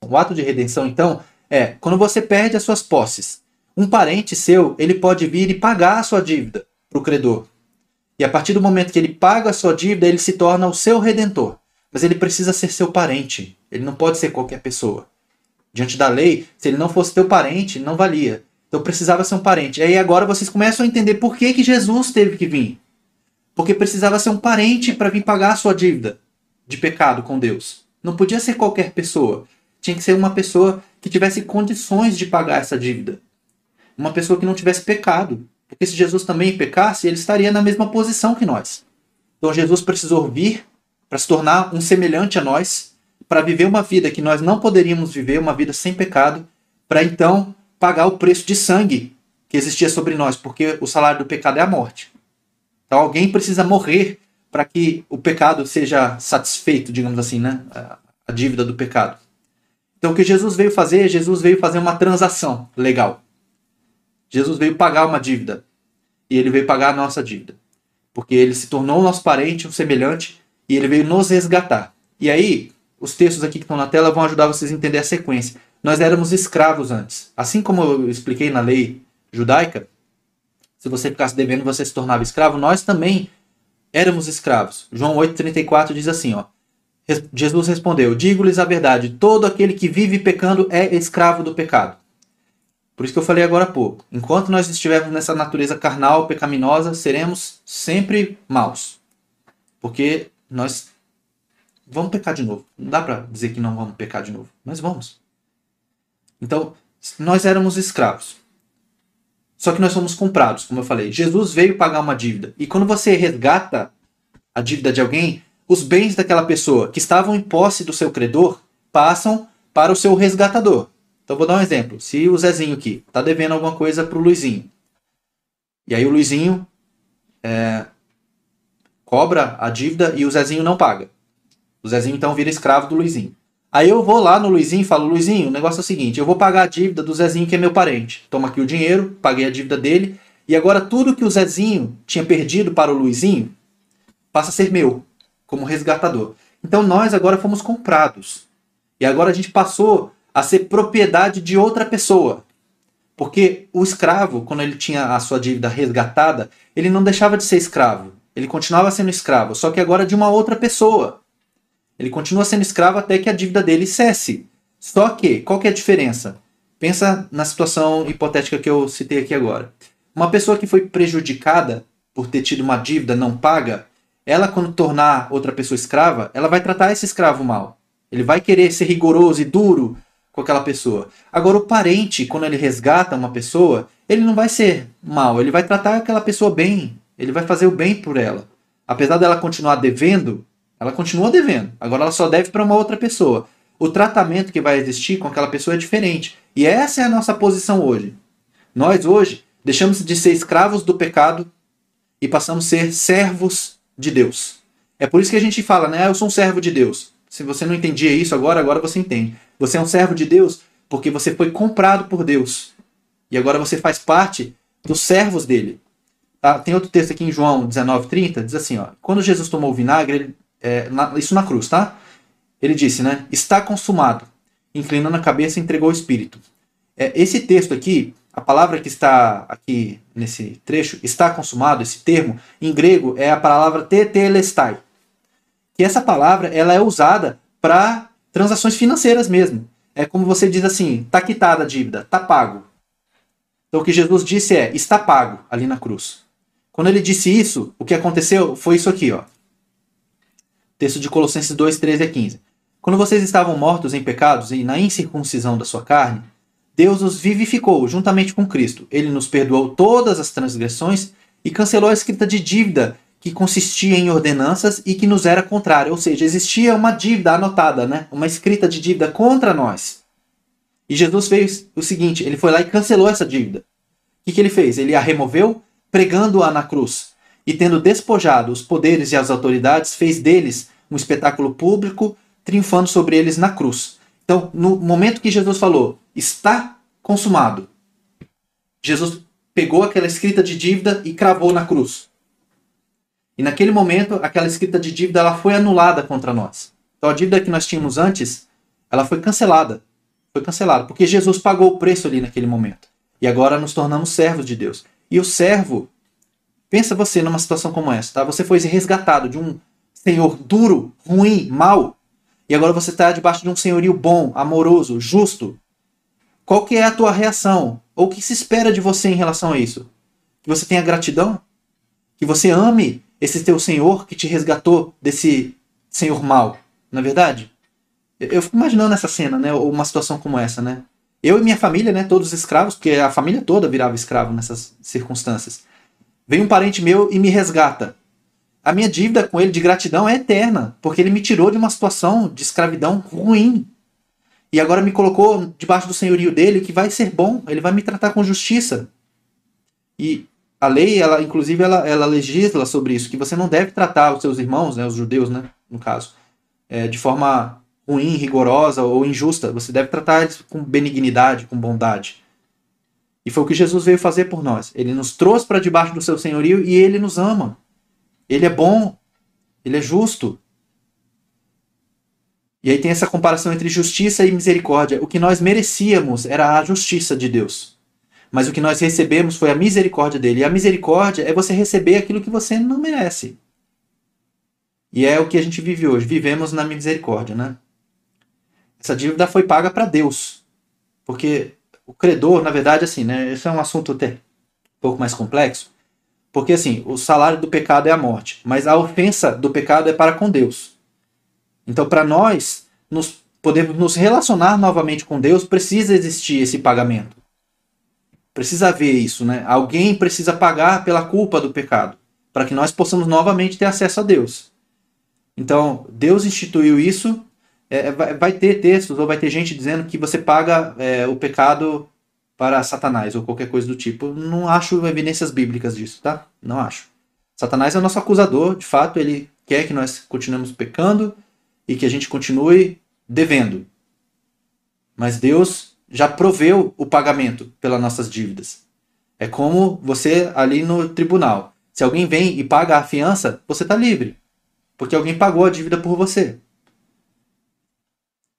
O ato de redenção, então, é quando você perde as suas posses. Um parente seu, ele pode vir e pagar a sua dívida para o credor. E a partir do momento que ele paga a sua dívida, ele se torna o seu redentor. Mas ele precisa ser seu parente. Ele não pode ser qualquer pessoa. Diante da lei, se ele não fosse teu parente, não valia. Então precisava ser um parente. E aí agora vocês começam a entender por que, que Jesus teve que vir. Porque precisava ser um parente para vir pagar a sua dívida de pecado com Deus. Não podia ser qualquer pessoa. Tinha que ser uma pessoa que tivesse condições de pagar essa dívida. Uma pessoa que não tivesse pecado. Porque se Jesus também pecasse, ele estaria na mesma posição que nós. Então Jesus precisou vir para se tornar um semelhante a nós, para viver uma vida que nós não poderíamos viver, uma vida sem pecado, para então pagar o preço de sangue que existia sobre nós, porque o salário do pecado é a morte. Então alguém precisa morrer para que o pecado seja satisfeito, digamos assim, né? A dívida do pecado. Então o que Jesus veio fazer? Jesus veio fazer uma transação legal. Jesus veio pagar uma dívida. E ele veio pagar a nossa dívida. Porque ele se tornou nosso parente, um semelhante, e ele veio nos resgatar. E aí, os textos aqui que estão na tela vão ajudar vocês a entender a sequência. Nós éramos escravos antes. Assim como eu expliquei na lei judaica, se você ficasse devendo, você se tornava escravo, nós também éramos escravos. João 8,34 diz assim: ó, Jesus respondeu: Digo-lhes a verdade, todo aquele que vive pecando é escravo do pecado. Por isso que eu falei agora há pouco. Enquanto nós estivermos nessa natureza carnal, pecaminosa, seremos sempre maus. Porque nós vamos pecar de novo. Não dá para dizer que não vamos pecar de novo, mas vamos. Então, nós éramos escravos. Só que nós fomos comprados, como eu falei. Jesus veio pagar uma dívida. E quando você resgata a dívida de alguém, os bens daquela pessoa que estavam em posse do seu credor passam para o seu resgatador. Então vou dar um exemplo. Se o Zezinho aqui está devendo alguma coisa para o Luizinho, e aí o Luizinho é, cobra a dívida e o Zezinho não paga. O Zezinho então vira escravo do Luizinho. Aí eu vou lá no Luizinho e falo: Luizinho, o negócio é o seguinte, eu vou pagar a dívida do Zezinho que é meu parente. Toma aqui o dinheiro, paguei a dívida dele, e agora tudo que o Zezinho tinha perdido para o Luizinho passa a ser meu, como resgatador. Então nós agora fomos comprados. E agora a gente passou a ser propriedade de outra pessoa. Porque o escravo, quando ele tinha a sua dívida resgatada, ele não deixava de ser escravo. Ele continuava sendo escravo, só que agora de uma outra pessoa. Ele continua sendo escravo até que a dívida dele cesse. Só que, qual que é a diferença? Pensa na situação hipotética que eu citei aqui agora. Uma pessoa que foi prejudicada por ter tido uma dívida não paga, ela quando tornar outra pessoa escrava, ela vai tratar esse escravo mal. Ele vai querer ser rigoroso e duro com aquela pessoa. Agora, o parente, quando ele resgata uma pessoa, ele não vai ser mal, ele vai tratar aquela pessoa bem, ele vai fazer o bem por ela. Apesar dela continuar devendo, ela continua devendo. Agora ela só deve para uma outra pessoa. O tratamento que vai existir com aquela pessoa é diferente. E essa é a nossa posição hoje. Nós hoje deixamos de ser escravos do pecado e passamos a ser servos de Deus. É por isso que a gente fala, né? Ah, eu sou um servo de Deus. Se você não entendia isso agora, agora você entende. Você é um servo de Deus porque você foi comprado por Deus. E agora você faz parte dos servos dele. Tá? Tem outro texto aqui em João 19,30, diz assim: ó, quando Jesus tomou o vinagre, ele, é, na, isso na cruz, tá? Ele disse, né? Está consumado. Inclinando a cabeça, entregou o espírito. É, esse texto aqui, a palavra que está aqui nesse trecho, está consumado, esse termo, em grego é a palavra tetelestai. E essa palavra ela é usada para transações financeiras mesmo. É como você diz assim, está quitada a dívida, está pago. Então o que Jesus disse é, está pago ali na cruz. Quando ele disse isso, o que aconteceu foi isso aqui, ó. Texto de Colossenses 2, 13 a 15. Quando vocês estavam mortos em pecados e na incircuncisão da sua carne, Deus os vivificou juntamente com Cristo. Ele nos perdoou todas as transgressões e cancelou a escrita de dívida que consistia em ordenanças e que nos era contrária, ou seja, existia uma dívida anotada, né? uma escrita de dívida contra nós. E Jesus fez o seguinte: ele foi lá e cancelou essa dívida. O que, que ele fez? Ele a removeu, pregando-a na cruz. E tendo despojado os poderes e as autoridades, fez deles um espetáculo público, triunfando sobre eles na cruz. Então, no momento que Jesus falou, está consumado, Jesus pegou aquela escrita de dívida e cravou na cruz. E naquele momento, aquela escrita de dívida ela foi anulada contra nós. Então a dívida que nós tínhamos antes, ela foi cancelada. Foi cancelada, porque Jesus pagou o preço ali naquele momento. E agora nos tornamos servos de Deus. E o servo, pensa você numa situação como essa, tá? Você foi resgatado de um senhor duro, ruim, mau, e agora você está debaixo de um senhorio bom, amoroso, justo. Qual que é a tua reação? Ou o que se espera de você em relação a isso? Que você tenha gratidão? Que você ame esse teu senhor que te resgatou desse senhor mau? Na é verdade? Eu fico imaginando essa cena, né? Ou uma situação como essa, né? Eu e minha família, né? Todos escravos, porque a família toda virava escravo nessas circunstâncias. Vem um parente meu e me resgata a minha dívida com ele de gratidão é eterna, porque ele me tirou de uma situação de escravidão ruim. E agora me colocou debaixo do senhorio dele, que vai ser bom, ele vai me tratar com justiça. E a lei, ela inclusive, ela, ela legisla sobre isso, que você não deve tratar os seus irmãos, né, os judeus, né, no caso, é, de forma ruim, rigorosa ou injusta. Você deve tratar eles com benignidade, com bondade. E foi o que Jesus veio fazer por nós. Ele nos trouxe para debaixo do seu senhorio e ele nos ama. Ele é bom, ele é justo. E aí tem essa comparação entre justiça e misericórdia. O que nós merecíamos era a justiça de Deus. Mas o que nós recebemos foi a misericórdia dele. E a misericórdia é você receber aquilo que você não merece. E é o que a gente vive hoje. Vivemos na misericórdia, né? Essa dívida foi paga para Deus. Porque o credor, na verdade, assim, né? Esse é um assunto até um pouco mais complexo. Porque assim, o salário do pecado é a morte, mas a ofensa do pecado é para com Deus. Então, para nós nos podermos nos relacionar novamente com Deus, precisa existir esse pagamento. Precisa haver isso, né? Alguém precisa pagar pela culpa do pecado, para que nós possamos novamente ter acesso a Deus. Então, Deus instituiu isso. É, vai, vai, ter textos ou vai ter gente dizendo que você paga é, o pecado para Satanás ou qualquer coisa do tipo. Não acho evidências bíblicas disso, tá? Não acho. Satanás é o nosso acusador, de fato, ele quer que nós continuemos pecando e que a gente continue devendo. Mas Deus já proveu o pagamento pelas nossas dívidas. É como você ali no tribunal. Se alguém vem e paga a fiança, você está livre. Porque alguém pagou a dívida por você.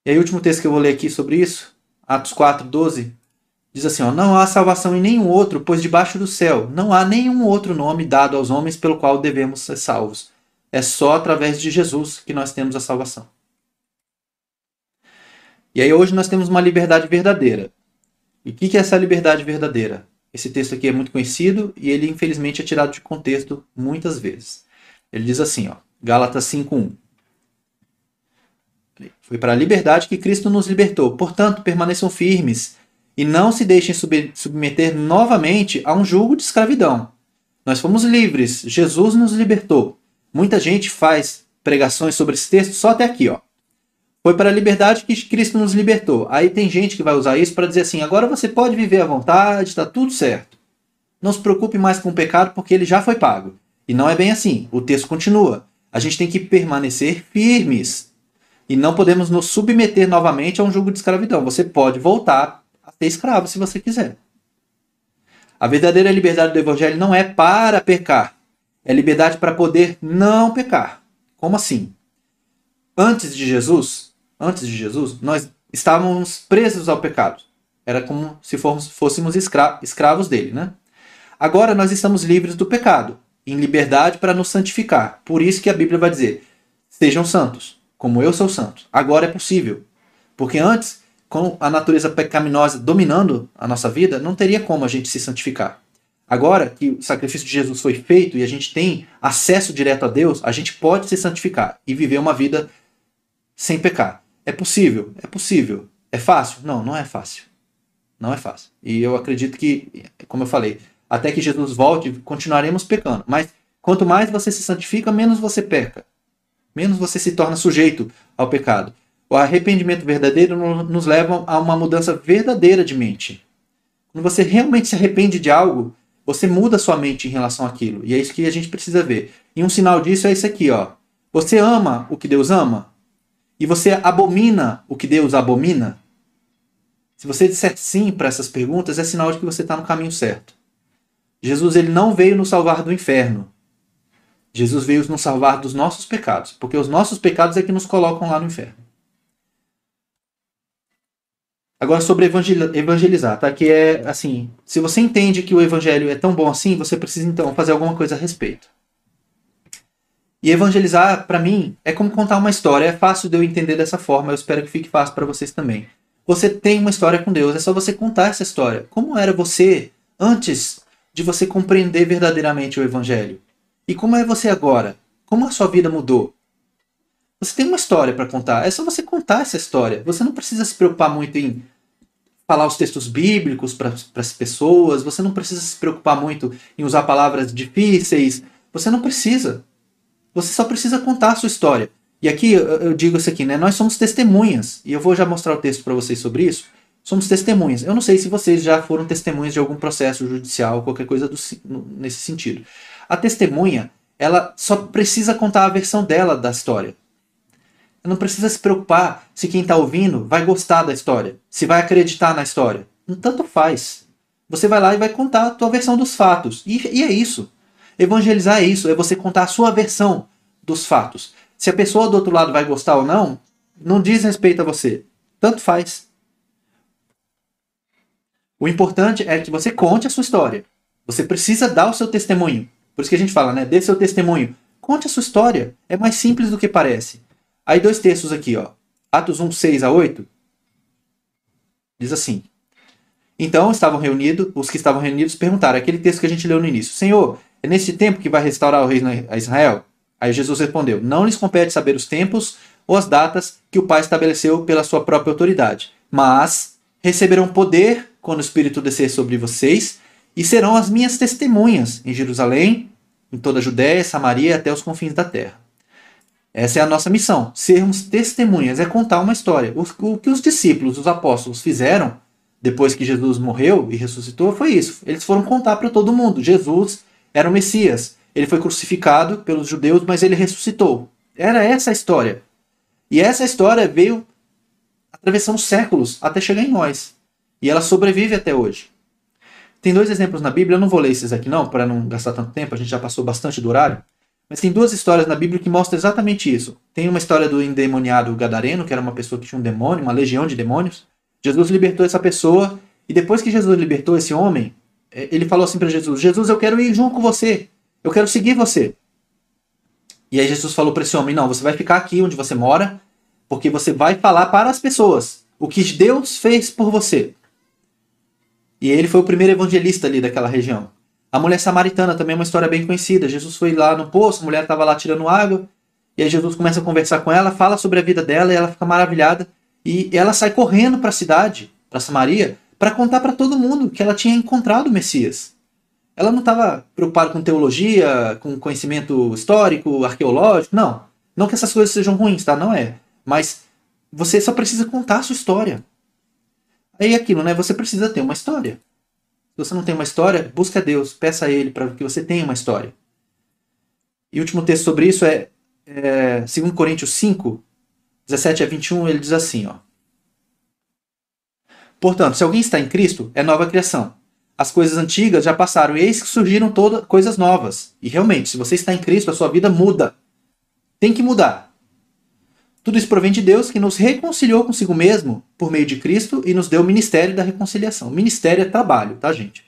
E aí, o último texto que eu vou ler aqui sobre isso, Atos 4, 12, Diz assim: ó, Não há salvação em nenhum outro, pois debaixo do céu não há nenhum outro nome dado aos homens pelo qual devemos ser salvos. É só através de Jesus que nós temos a salvação. E aí hoje nós temos uma liberdade verdadeira. E o que é essa liberdade verdadeira? Esse texto aqui é muito conhecido e ele infelizmente é tirado de contexto muitas vezes. Ele diz assim, ó, Gálatas 5:1. Foi para a liberdade que Cristo nos libertou. Portanto, permaneçam firmes e não se deixem submeter novamente a um jugo de escravidão. Nós fomos livres, Jesus nos libertou. Muita gente faz pregações sobre esse texto só até aqui, ó. Foi para a liberdade que Cristo nos libertou. Aí tem gente que vai usar isso para dizer assim: agora você pode viver à vontade, está tudo certo. Não se preocupe mais com o pecado porque ele já foi pago. E não é bem assim. O texto continua. A gente tem que permanecer firmes. E não podemos nos submeter novamente a um jugo de escravidão. Você pode voltar ser escravo se você quiser. A verdadeira liberdade do evangelho não é para pecar, é liberdade para poder não pecar. Como assim? Antes de Jesus, antes de Jesus, nós estávamos presos ao pecado. Era como se fôssemos escravos dele, né? Agora nós estamos livres do pecado, em liberdade para nos santificar. Por isso que a Bíblia vai dizer: sejam santos, como eu sou santo. Agora é possível. Porque antes com a natureza pecaminosa dominando a nossa vida, não teria como a gente se santificar. Agora que o sacrifício de Jesus foi feito e a gente tem acesso direto a Deus, a gente pode se santificar e viver uma vida sem pecar. É possível? É possível. É fácil? Não, não é fácil. Não é fácil. E eu acredito que, como eu falei, até que Jesus volte, continuaremos pecando. Mas quanto mais você se santifica, menos você peca. Menos você se torna sujeito ao pecado. O arrependimento verdadeiro nos leva a uma mudança verdadeira de mente. Quando você realmente se arrepende de algo, você muda sua mente em relação àquilo. E é isso que a gente precisa ver. E um sinal disso é isso aqui, ó. Você ama o que Deus ama? e você abomina o que Deus abomina? Se você disser sim para essas perguntas, é sinal de que você está no caminho certo. Jesus ele não veio nos salvar do inferno. Jesus veio nos salvar dos nossos pecados, porque os nossos pecados é que nos colocam lá no inferno. Agora sobre evangelizar, tá? Que é assim, se você entende que o evangelho é tão bom assim, você precisa então fazer alguma coisa a respeito. E evangelizar, para mim, é como contar uma história. É fácil de eu entender dessa forma. Eu espero que fique fácil para vocês também. Você tem uma história com Deus, é só você contar essa história. Como era você antes de você compreender verdadeiramente o Evangelho? E como é você agora? Como a sua vida mudou? Você tem uma história para contar, é só você contar essa história. Você não precisa se preocupar muito em falar os textos bíblicos para as pessoas, você não precisa se preocupar muito em usar palavras difíceis, você não precisa. Você só precisa contar a sua história. E aqui eu digo isso aqui, né? Nós somos testemunhas, e eu vou já mostrar o texto para vocês sobre isso. Somos testemunhas. Eu não sei se vocês já foram testemunhas de algum processo judicial, qualquer coisa do, nesse sentido. A testemunha, ela só precisa contar a versão dela da história. Não precisa se preocupar se quem está ouvindo vai gostar da história, se vai acreditar na história. Tanto faz. Você vai lá e vai contar a tua versão dos fatos. E, e é isso. Evangelizar é isso, é você contar a sua versão dos fatos. Se a pessoa do outro lado vai gostar ou não, não diz respeito a você. Tanto faz. O importante é que você conte a sua história. Você precisa dar o seu testemunho. Por isso que a gente fala, né? Dê seu testemunho. Conte a sua história. É mais simples do que parece. Aí dois textos aqui, ó. Atos 1, 6 a 8. Diz assim. Então estavam reunidos, os que estavam reunidos perguntaram, aquele texto que a gente leu no início. Senhor, é nesse tempo que vai restaurar o reino a Israel? Aí Jesus respondeu: Não lhes compete saber os tempos ou as datas que o Pai estabeleceu pela sua própria autoridade, mas receberão poder quando o Espírito descer sobre vocês e serão as minhas testemunhas em Jerusalém, em toda a Judéia, Samaria e até os confins da terra. Essa é a nossa missão, sermos testemunhas, é contar uma história. O, o que os discípulos, os apóstolos fizeram depois que Jesus morreu e ressuscitou foi isso. Eles foram contar para todo mundo. Jesus era o Messias. Ele foi crucificado pelos judeus, mas ele ressuscitou. Era essa a história. E essa história veio atravessando séculos até chegar em nós. E ela sobrevive até hoje. Tem dois exemplos na Bíblia, eu não vou ler esses aqui não, para não gastar tanto tempo, a gente já passou bastante do horário. Mas tem duas histórias na Bíblia que mostram exatamente isso. Tem uma história do endemoniado Gadareno, que era uma pessoa que tinha um demônio, uma legião de demônios. Jesus libertou essa pessoa, e depois que Jesus libertou esse homem, é, ele falou assim para Jesus: Jesus, eu quero ir junto com você. Eu quero seguir você. E aí Jesus falou para esse homem: Não, você vai ficar aqui onde você mora, porque você vai falar para as pessoas o que Deus fez por você. E ele foi o primeiro evangelista ali daquela região. A mulher samaritana também é uma história bem conhecida. Jesus foi lá no poço, a mulher estava lá tirando água, e aí Jesus começa a conversar com ela, fala sobre a vida dela, e ela fica maravilhada. E ela sai correndo para a cidade, para Samaria, para contar para todo mundo que ela tinha encontrado o Messias ela não estava preocupada com teologia, com conhecimento histórico, arqueológico, não. Não que essas coisas sejam ruins, tá? Não é. Mas você só precisa contar a sua história. Aí é aquilo, né? Você precisa ter uma história. Se você não tem uma história, busca Deus, peça a Ele para que você tenha uma história. E o último texto sobre isso é, é 2 Coríntios 5, 17 a 21, ele diz assim, ó. Portanto, se alguém está em Cristo, é nova criação. As coisas antigas já passaram e eis que surgiram todas coisas novas. E realmente, se você está em Cristo, a sua vida muda. Tem que mudar. Tudo isso provém de Deus que nos reconciliou consigo mesmo por meio de Cristo e nos deu o ministério da reconciliação. Ministério é trabalho, tá, gente?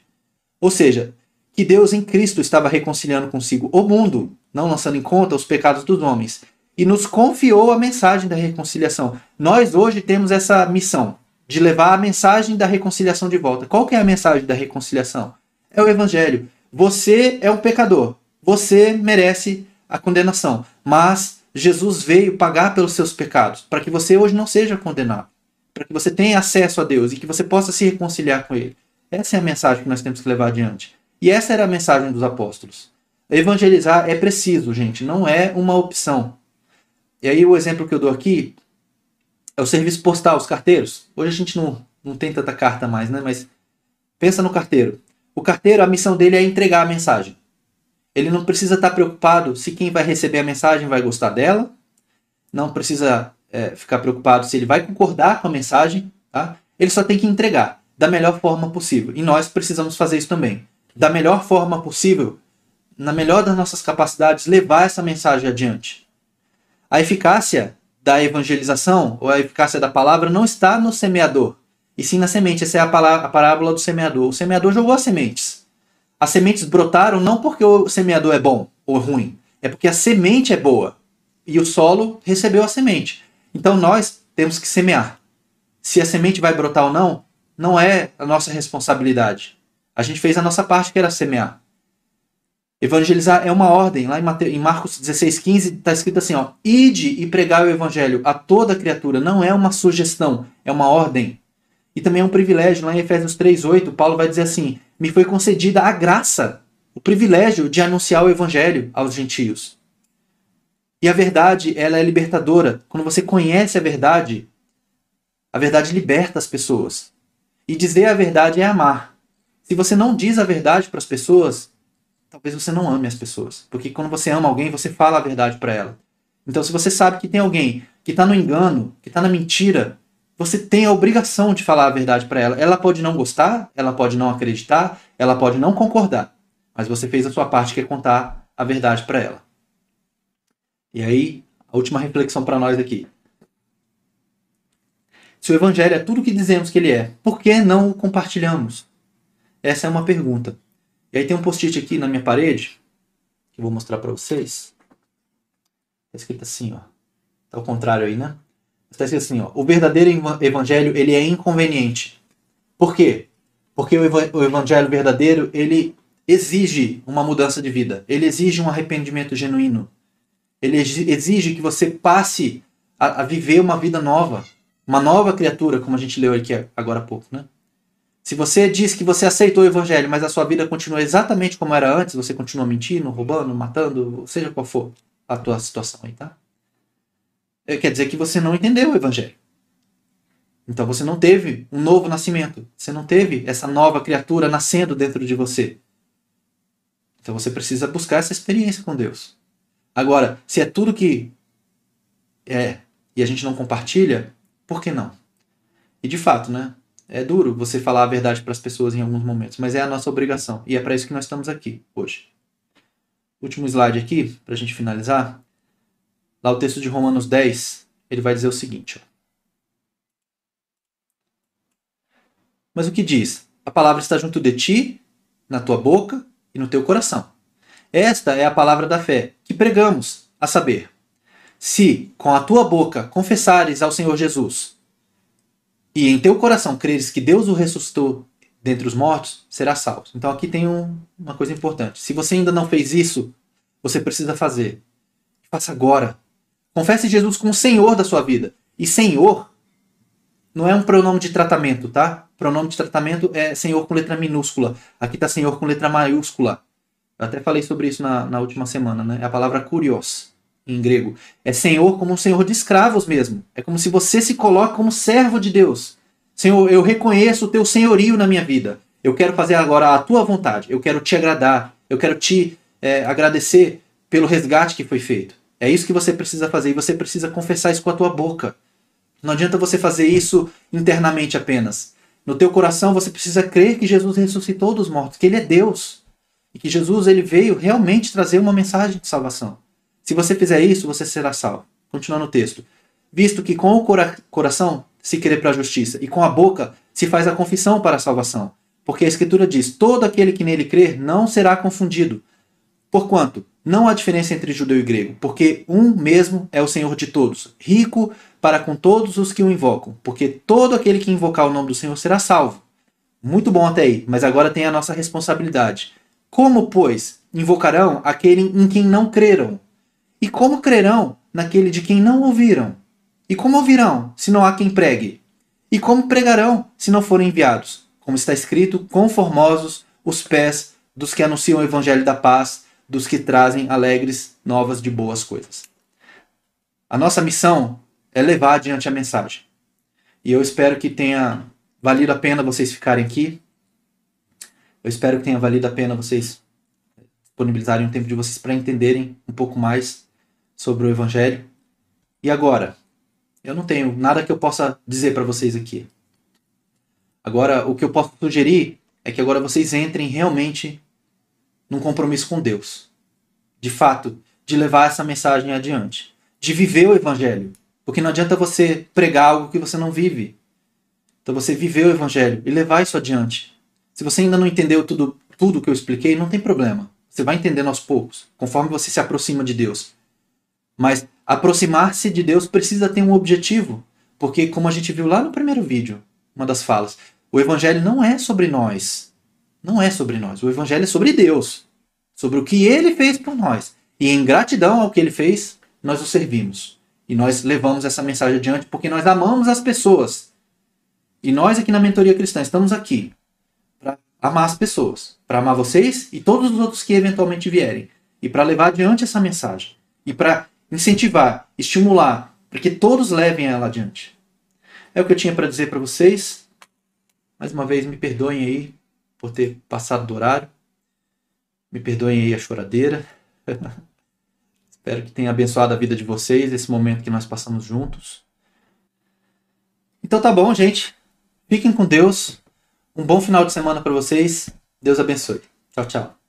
Ou seja, que Deus em Cristo estava reconciliando consigo o mundo, não lançando em conta os pecados dos homens, e nos confiou a mensagem da reconciliação. Nós hoje temos essa missão de levar a mensagem da reconciliação de volta. Qual que é a mensagem da reconciliação? É o evangelho. Você é um pecador. Você merece a condenação, mas Jesus veio pagar pelos seus pecados, para que você hoje não seja condenado, para que você tenha acesso a Deus e que você possa se reconciliar com ele. Essa é a mensagem que nós temos que levar adiante. E essa era a mensagem dos apóstolos. Evangelizar é preciso, gente, não é uma opção. E aí o exemplo que eu dou aqui é o serviço postal, os carteiros. Hoje a gente não, não tem tanta carta mais, né? Mas pensa no carteiro. O carteiro, a missão dele é entregar a mensagem. Ele não precisa estar preocupado se quem vai receber a mensagem vai gostar dela. Não precisa é, ficar preocupado se ele vai concordar com a mensagem, tá? Ele só tem que entregar da melhor forma possível. E nós precisamos fazer isso também. Da melhor forma possível, na melhor das nossas capacidades, levar essa mensagem adiante. A eficácia da evangelização, ou a eficácia da palavra, não está no semeador, e sim na semente. Essa é a, palavra, a parábola do semeador. O semeador jogou as sementes. As sementes brotaram não porque o semeador é bom ou ruim, é porque a semente é boa e o solo recebeu a semente. Então nós temos que semear. Se a semente vai brotar ou não, não é a nossa responsabilidade. A gente fez a nossa parte, que era semear. Evangelizar é uma ordem. Lá em Marcos 16,15 está escrito assim: ó, Ide e pregai o evangelho a toda criatura. Não é uma sugestão, é uma ordem. E também é um privilégio. Lá em Efésios 3,8, Paulo vai dizer assim: Me foi concedida a graça, o privilégio de anunciar o evangelho aos gentios. E a verdade, ela é libertadora. Quando você conhece a verdade, a verdade liberta as pessoas. E dizer a verdade é amar. Se você não diz a verdade para as pessoas, talvez você não ame as pessoas. Porque quando você ama alguém, você fala a verdade para ela. Então, se você sabe que tem alguém que está no engano, que está na mentira, você tem a obrigação de falar a verdade para ela. Ela pode não gostar, ela pode não acreditar, ela pode não concordar, mas você fez a sua parte que é contar a verdade para ela. E aí, a última reflexão para nós aqui. Se o evangelho é tudo o que dizemos que ele é, por que não o compartilhamos? Essa é uma pergunta. E aí tem um post-it aqui na minha parede, que eu vou mostrar para vocês. Está escrito assim, ó. Tá ao contrário aí, né? Está escrito assim, ó. O verdadeiro evangelho, ele é inconveniente. Por quê? Porque o evangelho verdadeiro, ele exige uma mudança de vida. Ele exige um arrependimento genuíno. Ele exige que você passe a, a viver uma vida nova. Uma nova criatura, como a gente leu aqui agora há pouco, né? Se você diz que você aceitou o evangelho, mas a sua vida continua exatamente como era antes, você continua mentindo, roubando, matando, seja qual for a tua situação aí, tá? É, quer dizer que você não entendeu o evangelho. Então você não teve um novo nascimento. Você não teve essa nova criatura nascendo dentro de você. Então você precisa buscar essa experiência com Deus. Agora, se é tudo que é e a gente não compartilha, por que não? E de fato, né? É duro você falar a verdade para as pessoas em alguns momentos, mas é a nossa obrigação. E é para isso que nós estamos aqui hoje. Último slide aqui, para a gente finalizar. Lá o texto de Romanos 10, ele vai dizer o seguinte. Ó. Mas o que diz? A palavra está junto de ti, na tua boca e no teu coração. Esta é a palavra da fé que pregamos, a saber, se com a tua boca confessares ao Senhor Jesus e em teu coração creres que Deus o ressuscitou dentre os mortos, será salvo. Então aqui tem um, uma coisa importante. Se você ainda não fez isso, você precisa fazer. Faça agora. Confesse Jesus como Senhor da sua vida. E Senhor não é um pronome de tratamento, tá? Pronome de tratamento é Senhor com letra minúscula. Aqui está Senhor com letra maiúscula. Eu até falei sobre isso na, na última semana, né? É a palavra kurios em grego. É senhor como um senhor de escravos mesmo. É como se você se coloca como servo de Deus. Senhor, eu reconheço o teu senhorio na minha vida. Eu quero fazer agora a tua vontade. Eu quero te agradar. Eu quero te é, agradecer pelo resgate que foi feito. É isso que você precisa fazer. E você precisa confessar isso com a tua boca. Não adianta você fazer isso internamente apenas. No teu coração você precisa crer que Jesus ressuscitou dos mortos, que ele é Deus. E que Jesus ele veio realmente trazer uma mensagem de salvação. Se você fizer isso, você será salvo. Continuando o texto. Visto que com o cora coração se crê para a justiça e com a boca se faz a confissão para a salvação. Porque a Escritura diz: todo aquele que nele crer não será confundido. Porquanto, não há diferença entre judeu e grego, porque um mesmo é o Senhor de todos, rico para com todos os que o invocam, porque todo aquele que invocar o nome do Senhor será salvo. Muito bom até aí, mas agora tem a nossa responsabilidade. Como, pois, invocarão aquele em quem não creram? E como crerão naquele de quem não ouviram? E como ouvirão, se não há quem pregue? E como pregarão, se não forem enviados? Como está escrito, conformosos os pés dos que anunciam o evangelho da paz, dos que trazem alegres novas de boas coisas. A nossa missão é levar adiante a mensagem. E eu espero que tenha valido a pena vocês ficarem aqui. Eu espero que tenha valido a pena vocês disponibilizarem um tempo de vocês para entenderem um pouco mais sobre o Evangelho. E agora, Eu não tenho nada que eu possa dizer para vocês aqui. Agora, o que eu posso sugerir é que agora vocês entrem realmente num compromisso com Deus. De fato, de levar essa mensagem adiante. De viver o evangelho. Porque não adianta você pregar algo que você não vive. Então você viver o evangelho e levar isso adiante. Se você ainda não entendeu tudo, tudo que eu expliquei, não tem problema. Você vai entendendo aos poucos, conforme você se aproxima de Deus. Mas aproximar-se de Deus precisa ter um objetivo. Porque, como a gente viu lá no primeiro vídeo, uma das falas, o evangelho não é sobre nós. Não é sobre nós. O evangelho é sobre Deus. Sobre o que ele fez por nós. E em gratidão ao que ele fez, nós o servimos. E nós levamos essa mensagem adiante porque nós amamos as pessoas. E nós aqui na Mentoria Cristã estamos aqui para amar as pessoas, para amar vocês e todos os outros que eventualmente vierem. E para levar adiante essa mensagem. E para incentivar, estimular, para que todos levem ela adiante. É o que eu tinha para dizer para vocês. Mais uma vez, me perdoem aí por ter passado do horário. Me perdoem aí a choradeira. Espero que tenha abençoado a vida de vocês esse momento que nós passamos juntos. Então tá bom, gente. Fiquem com Deus. Um bom final de semana para vocês. Deus abençoe. Tchau, tchau.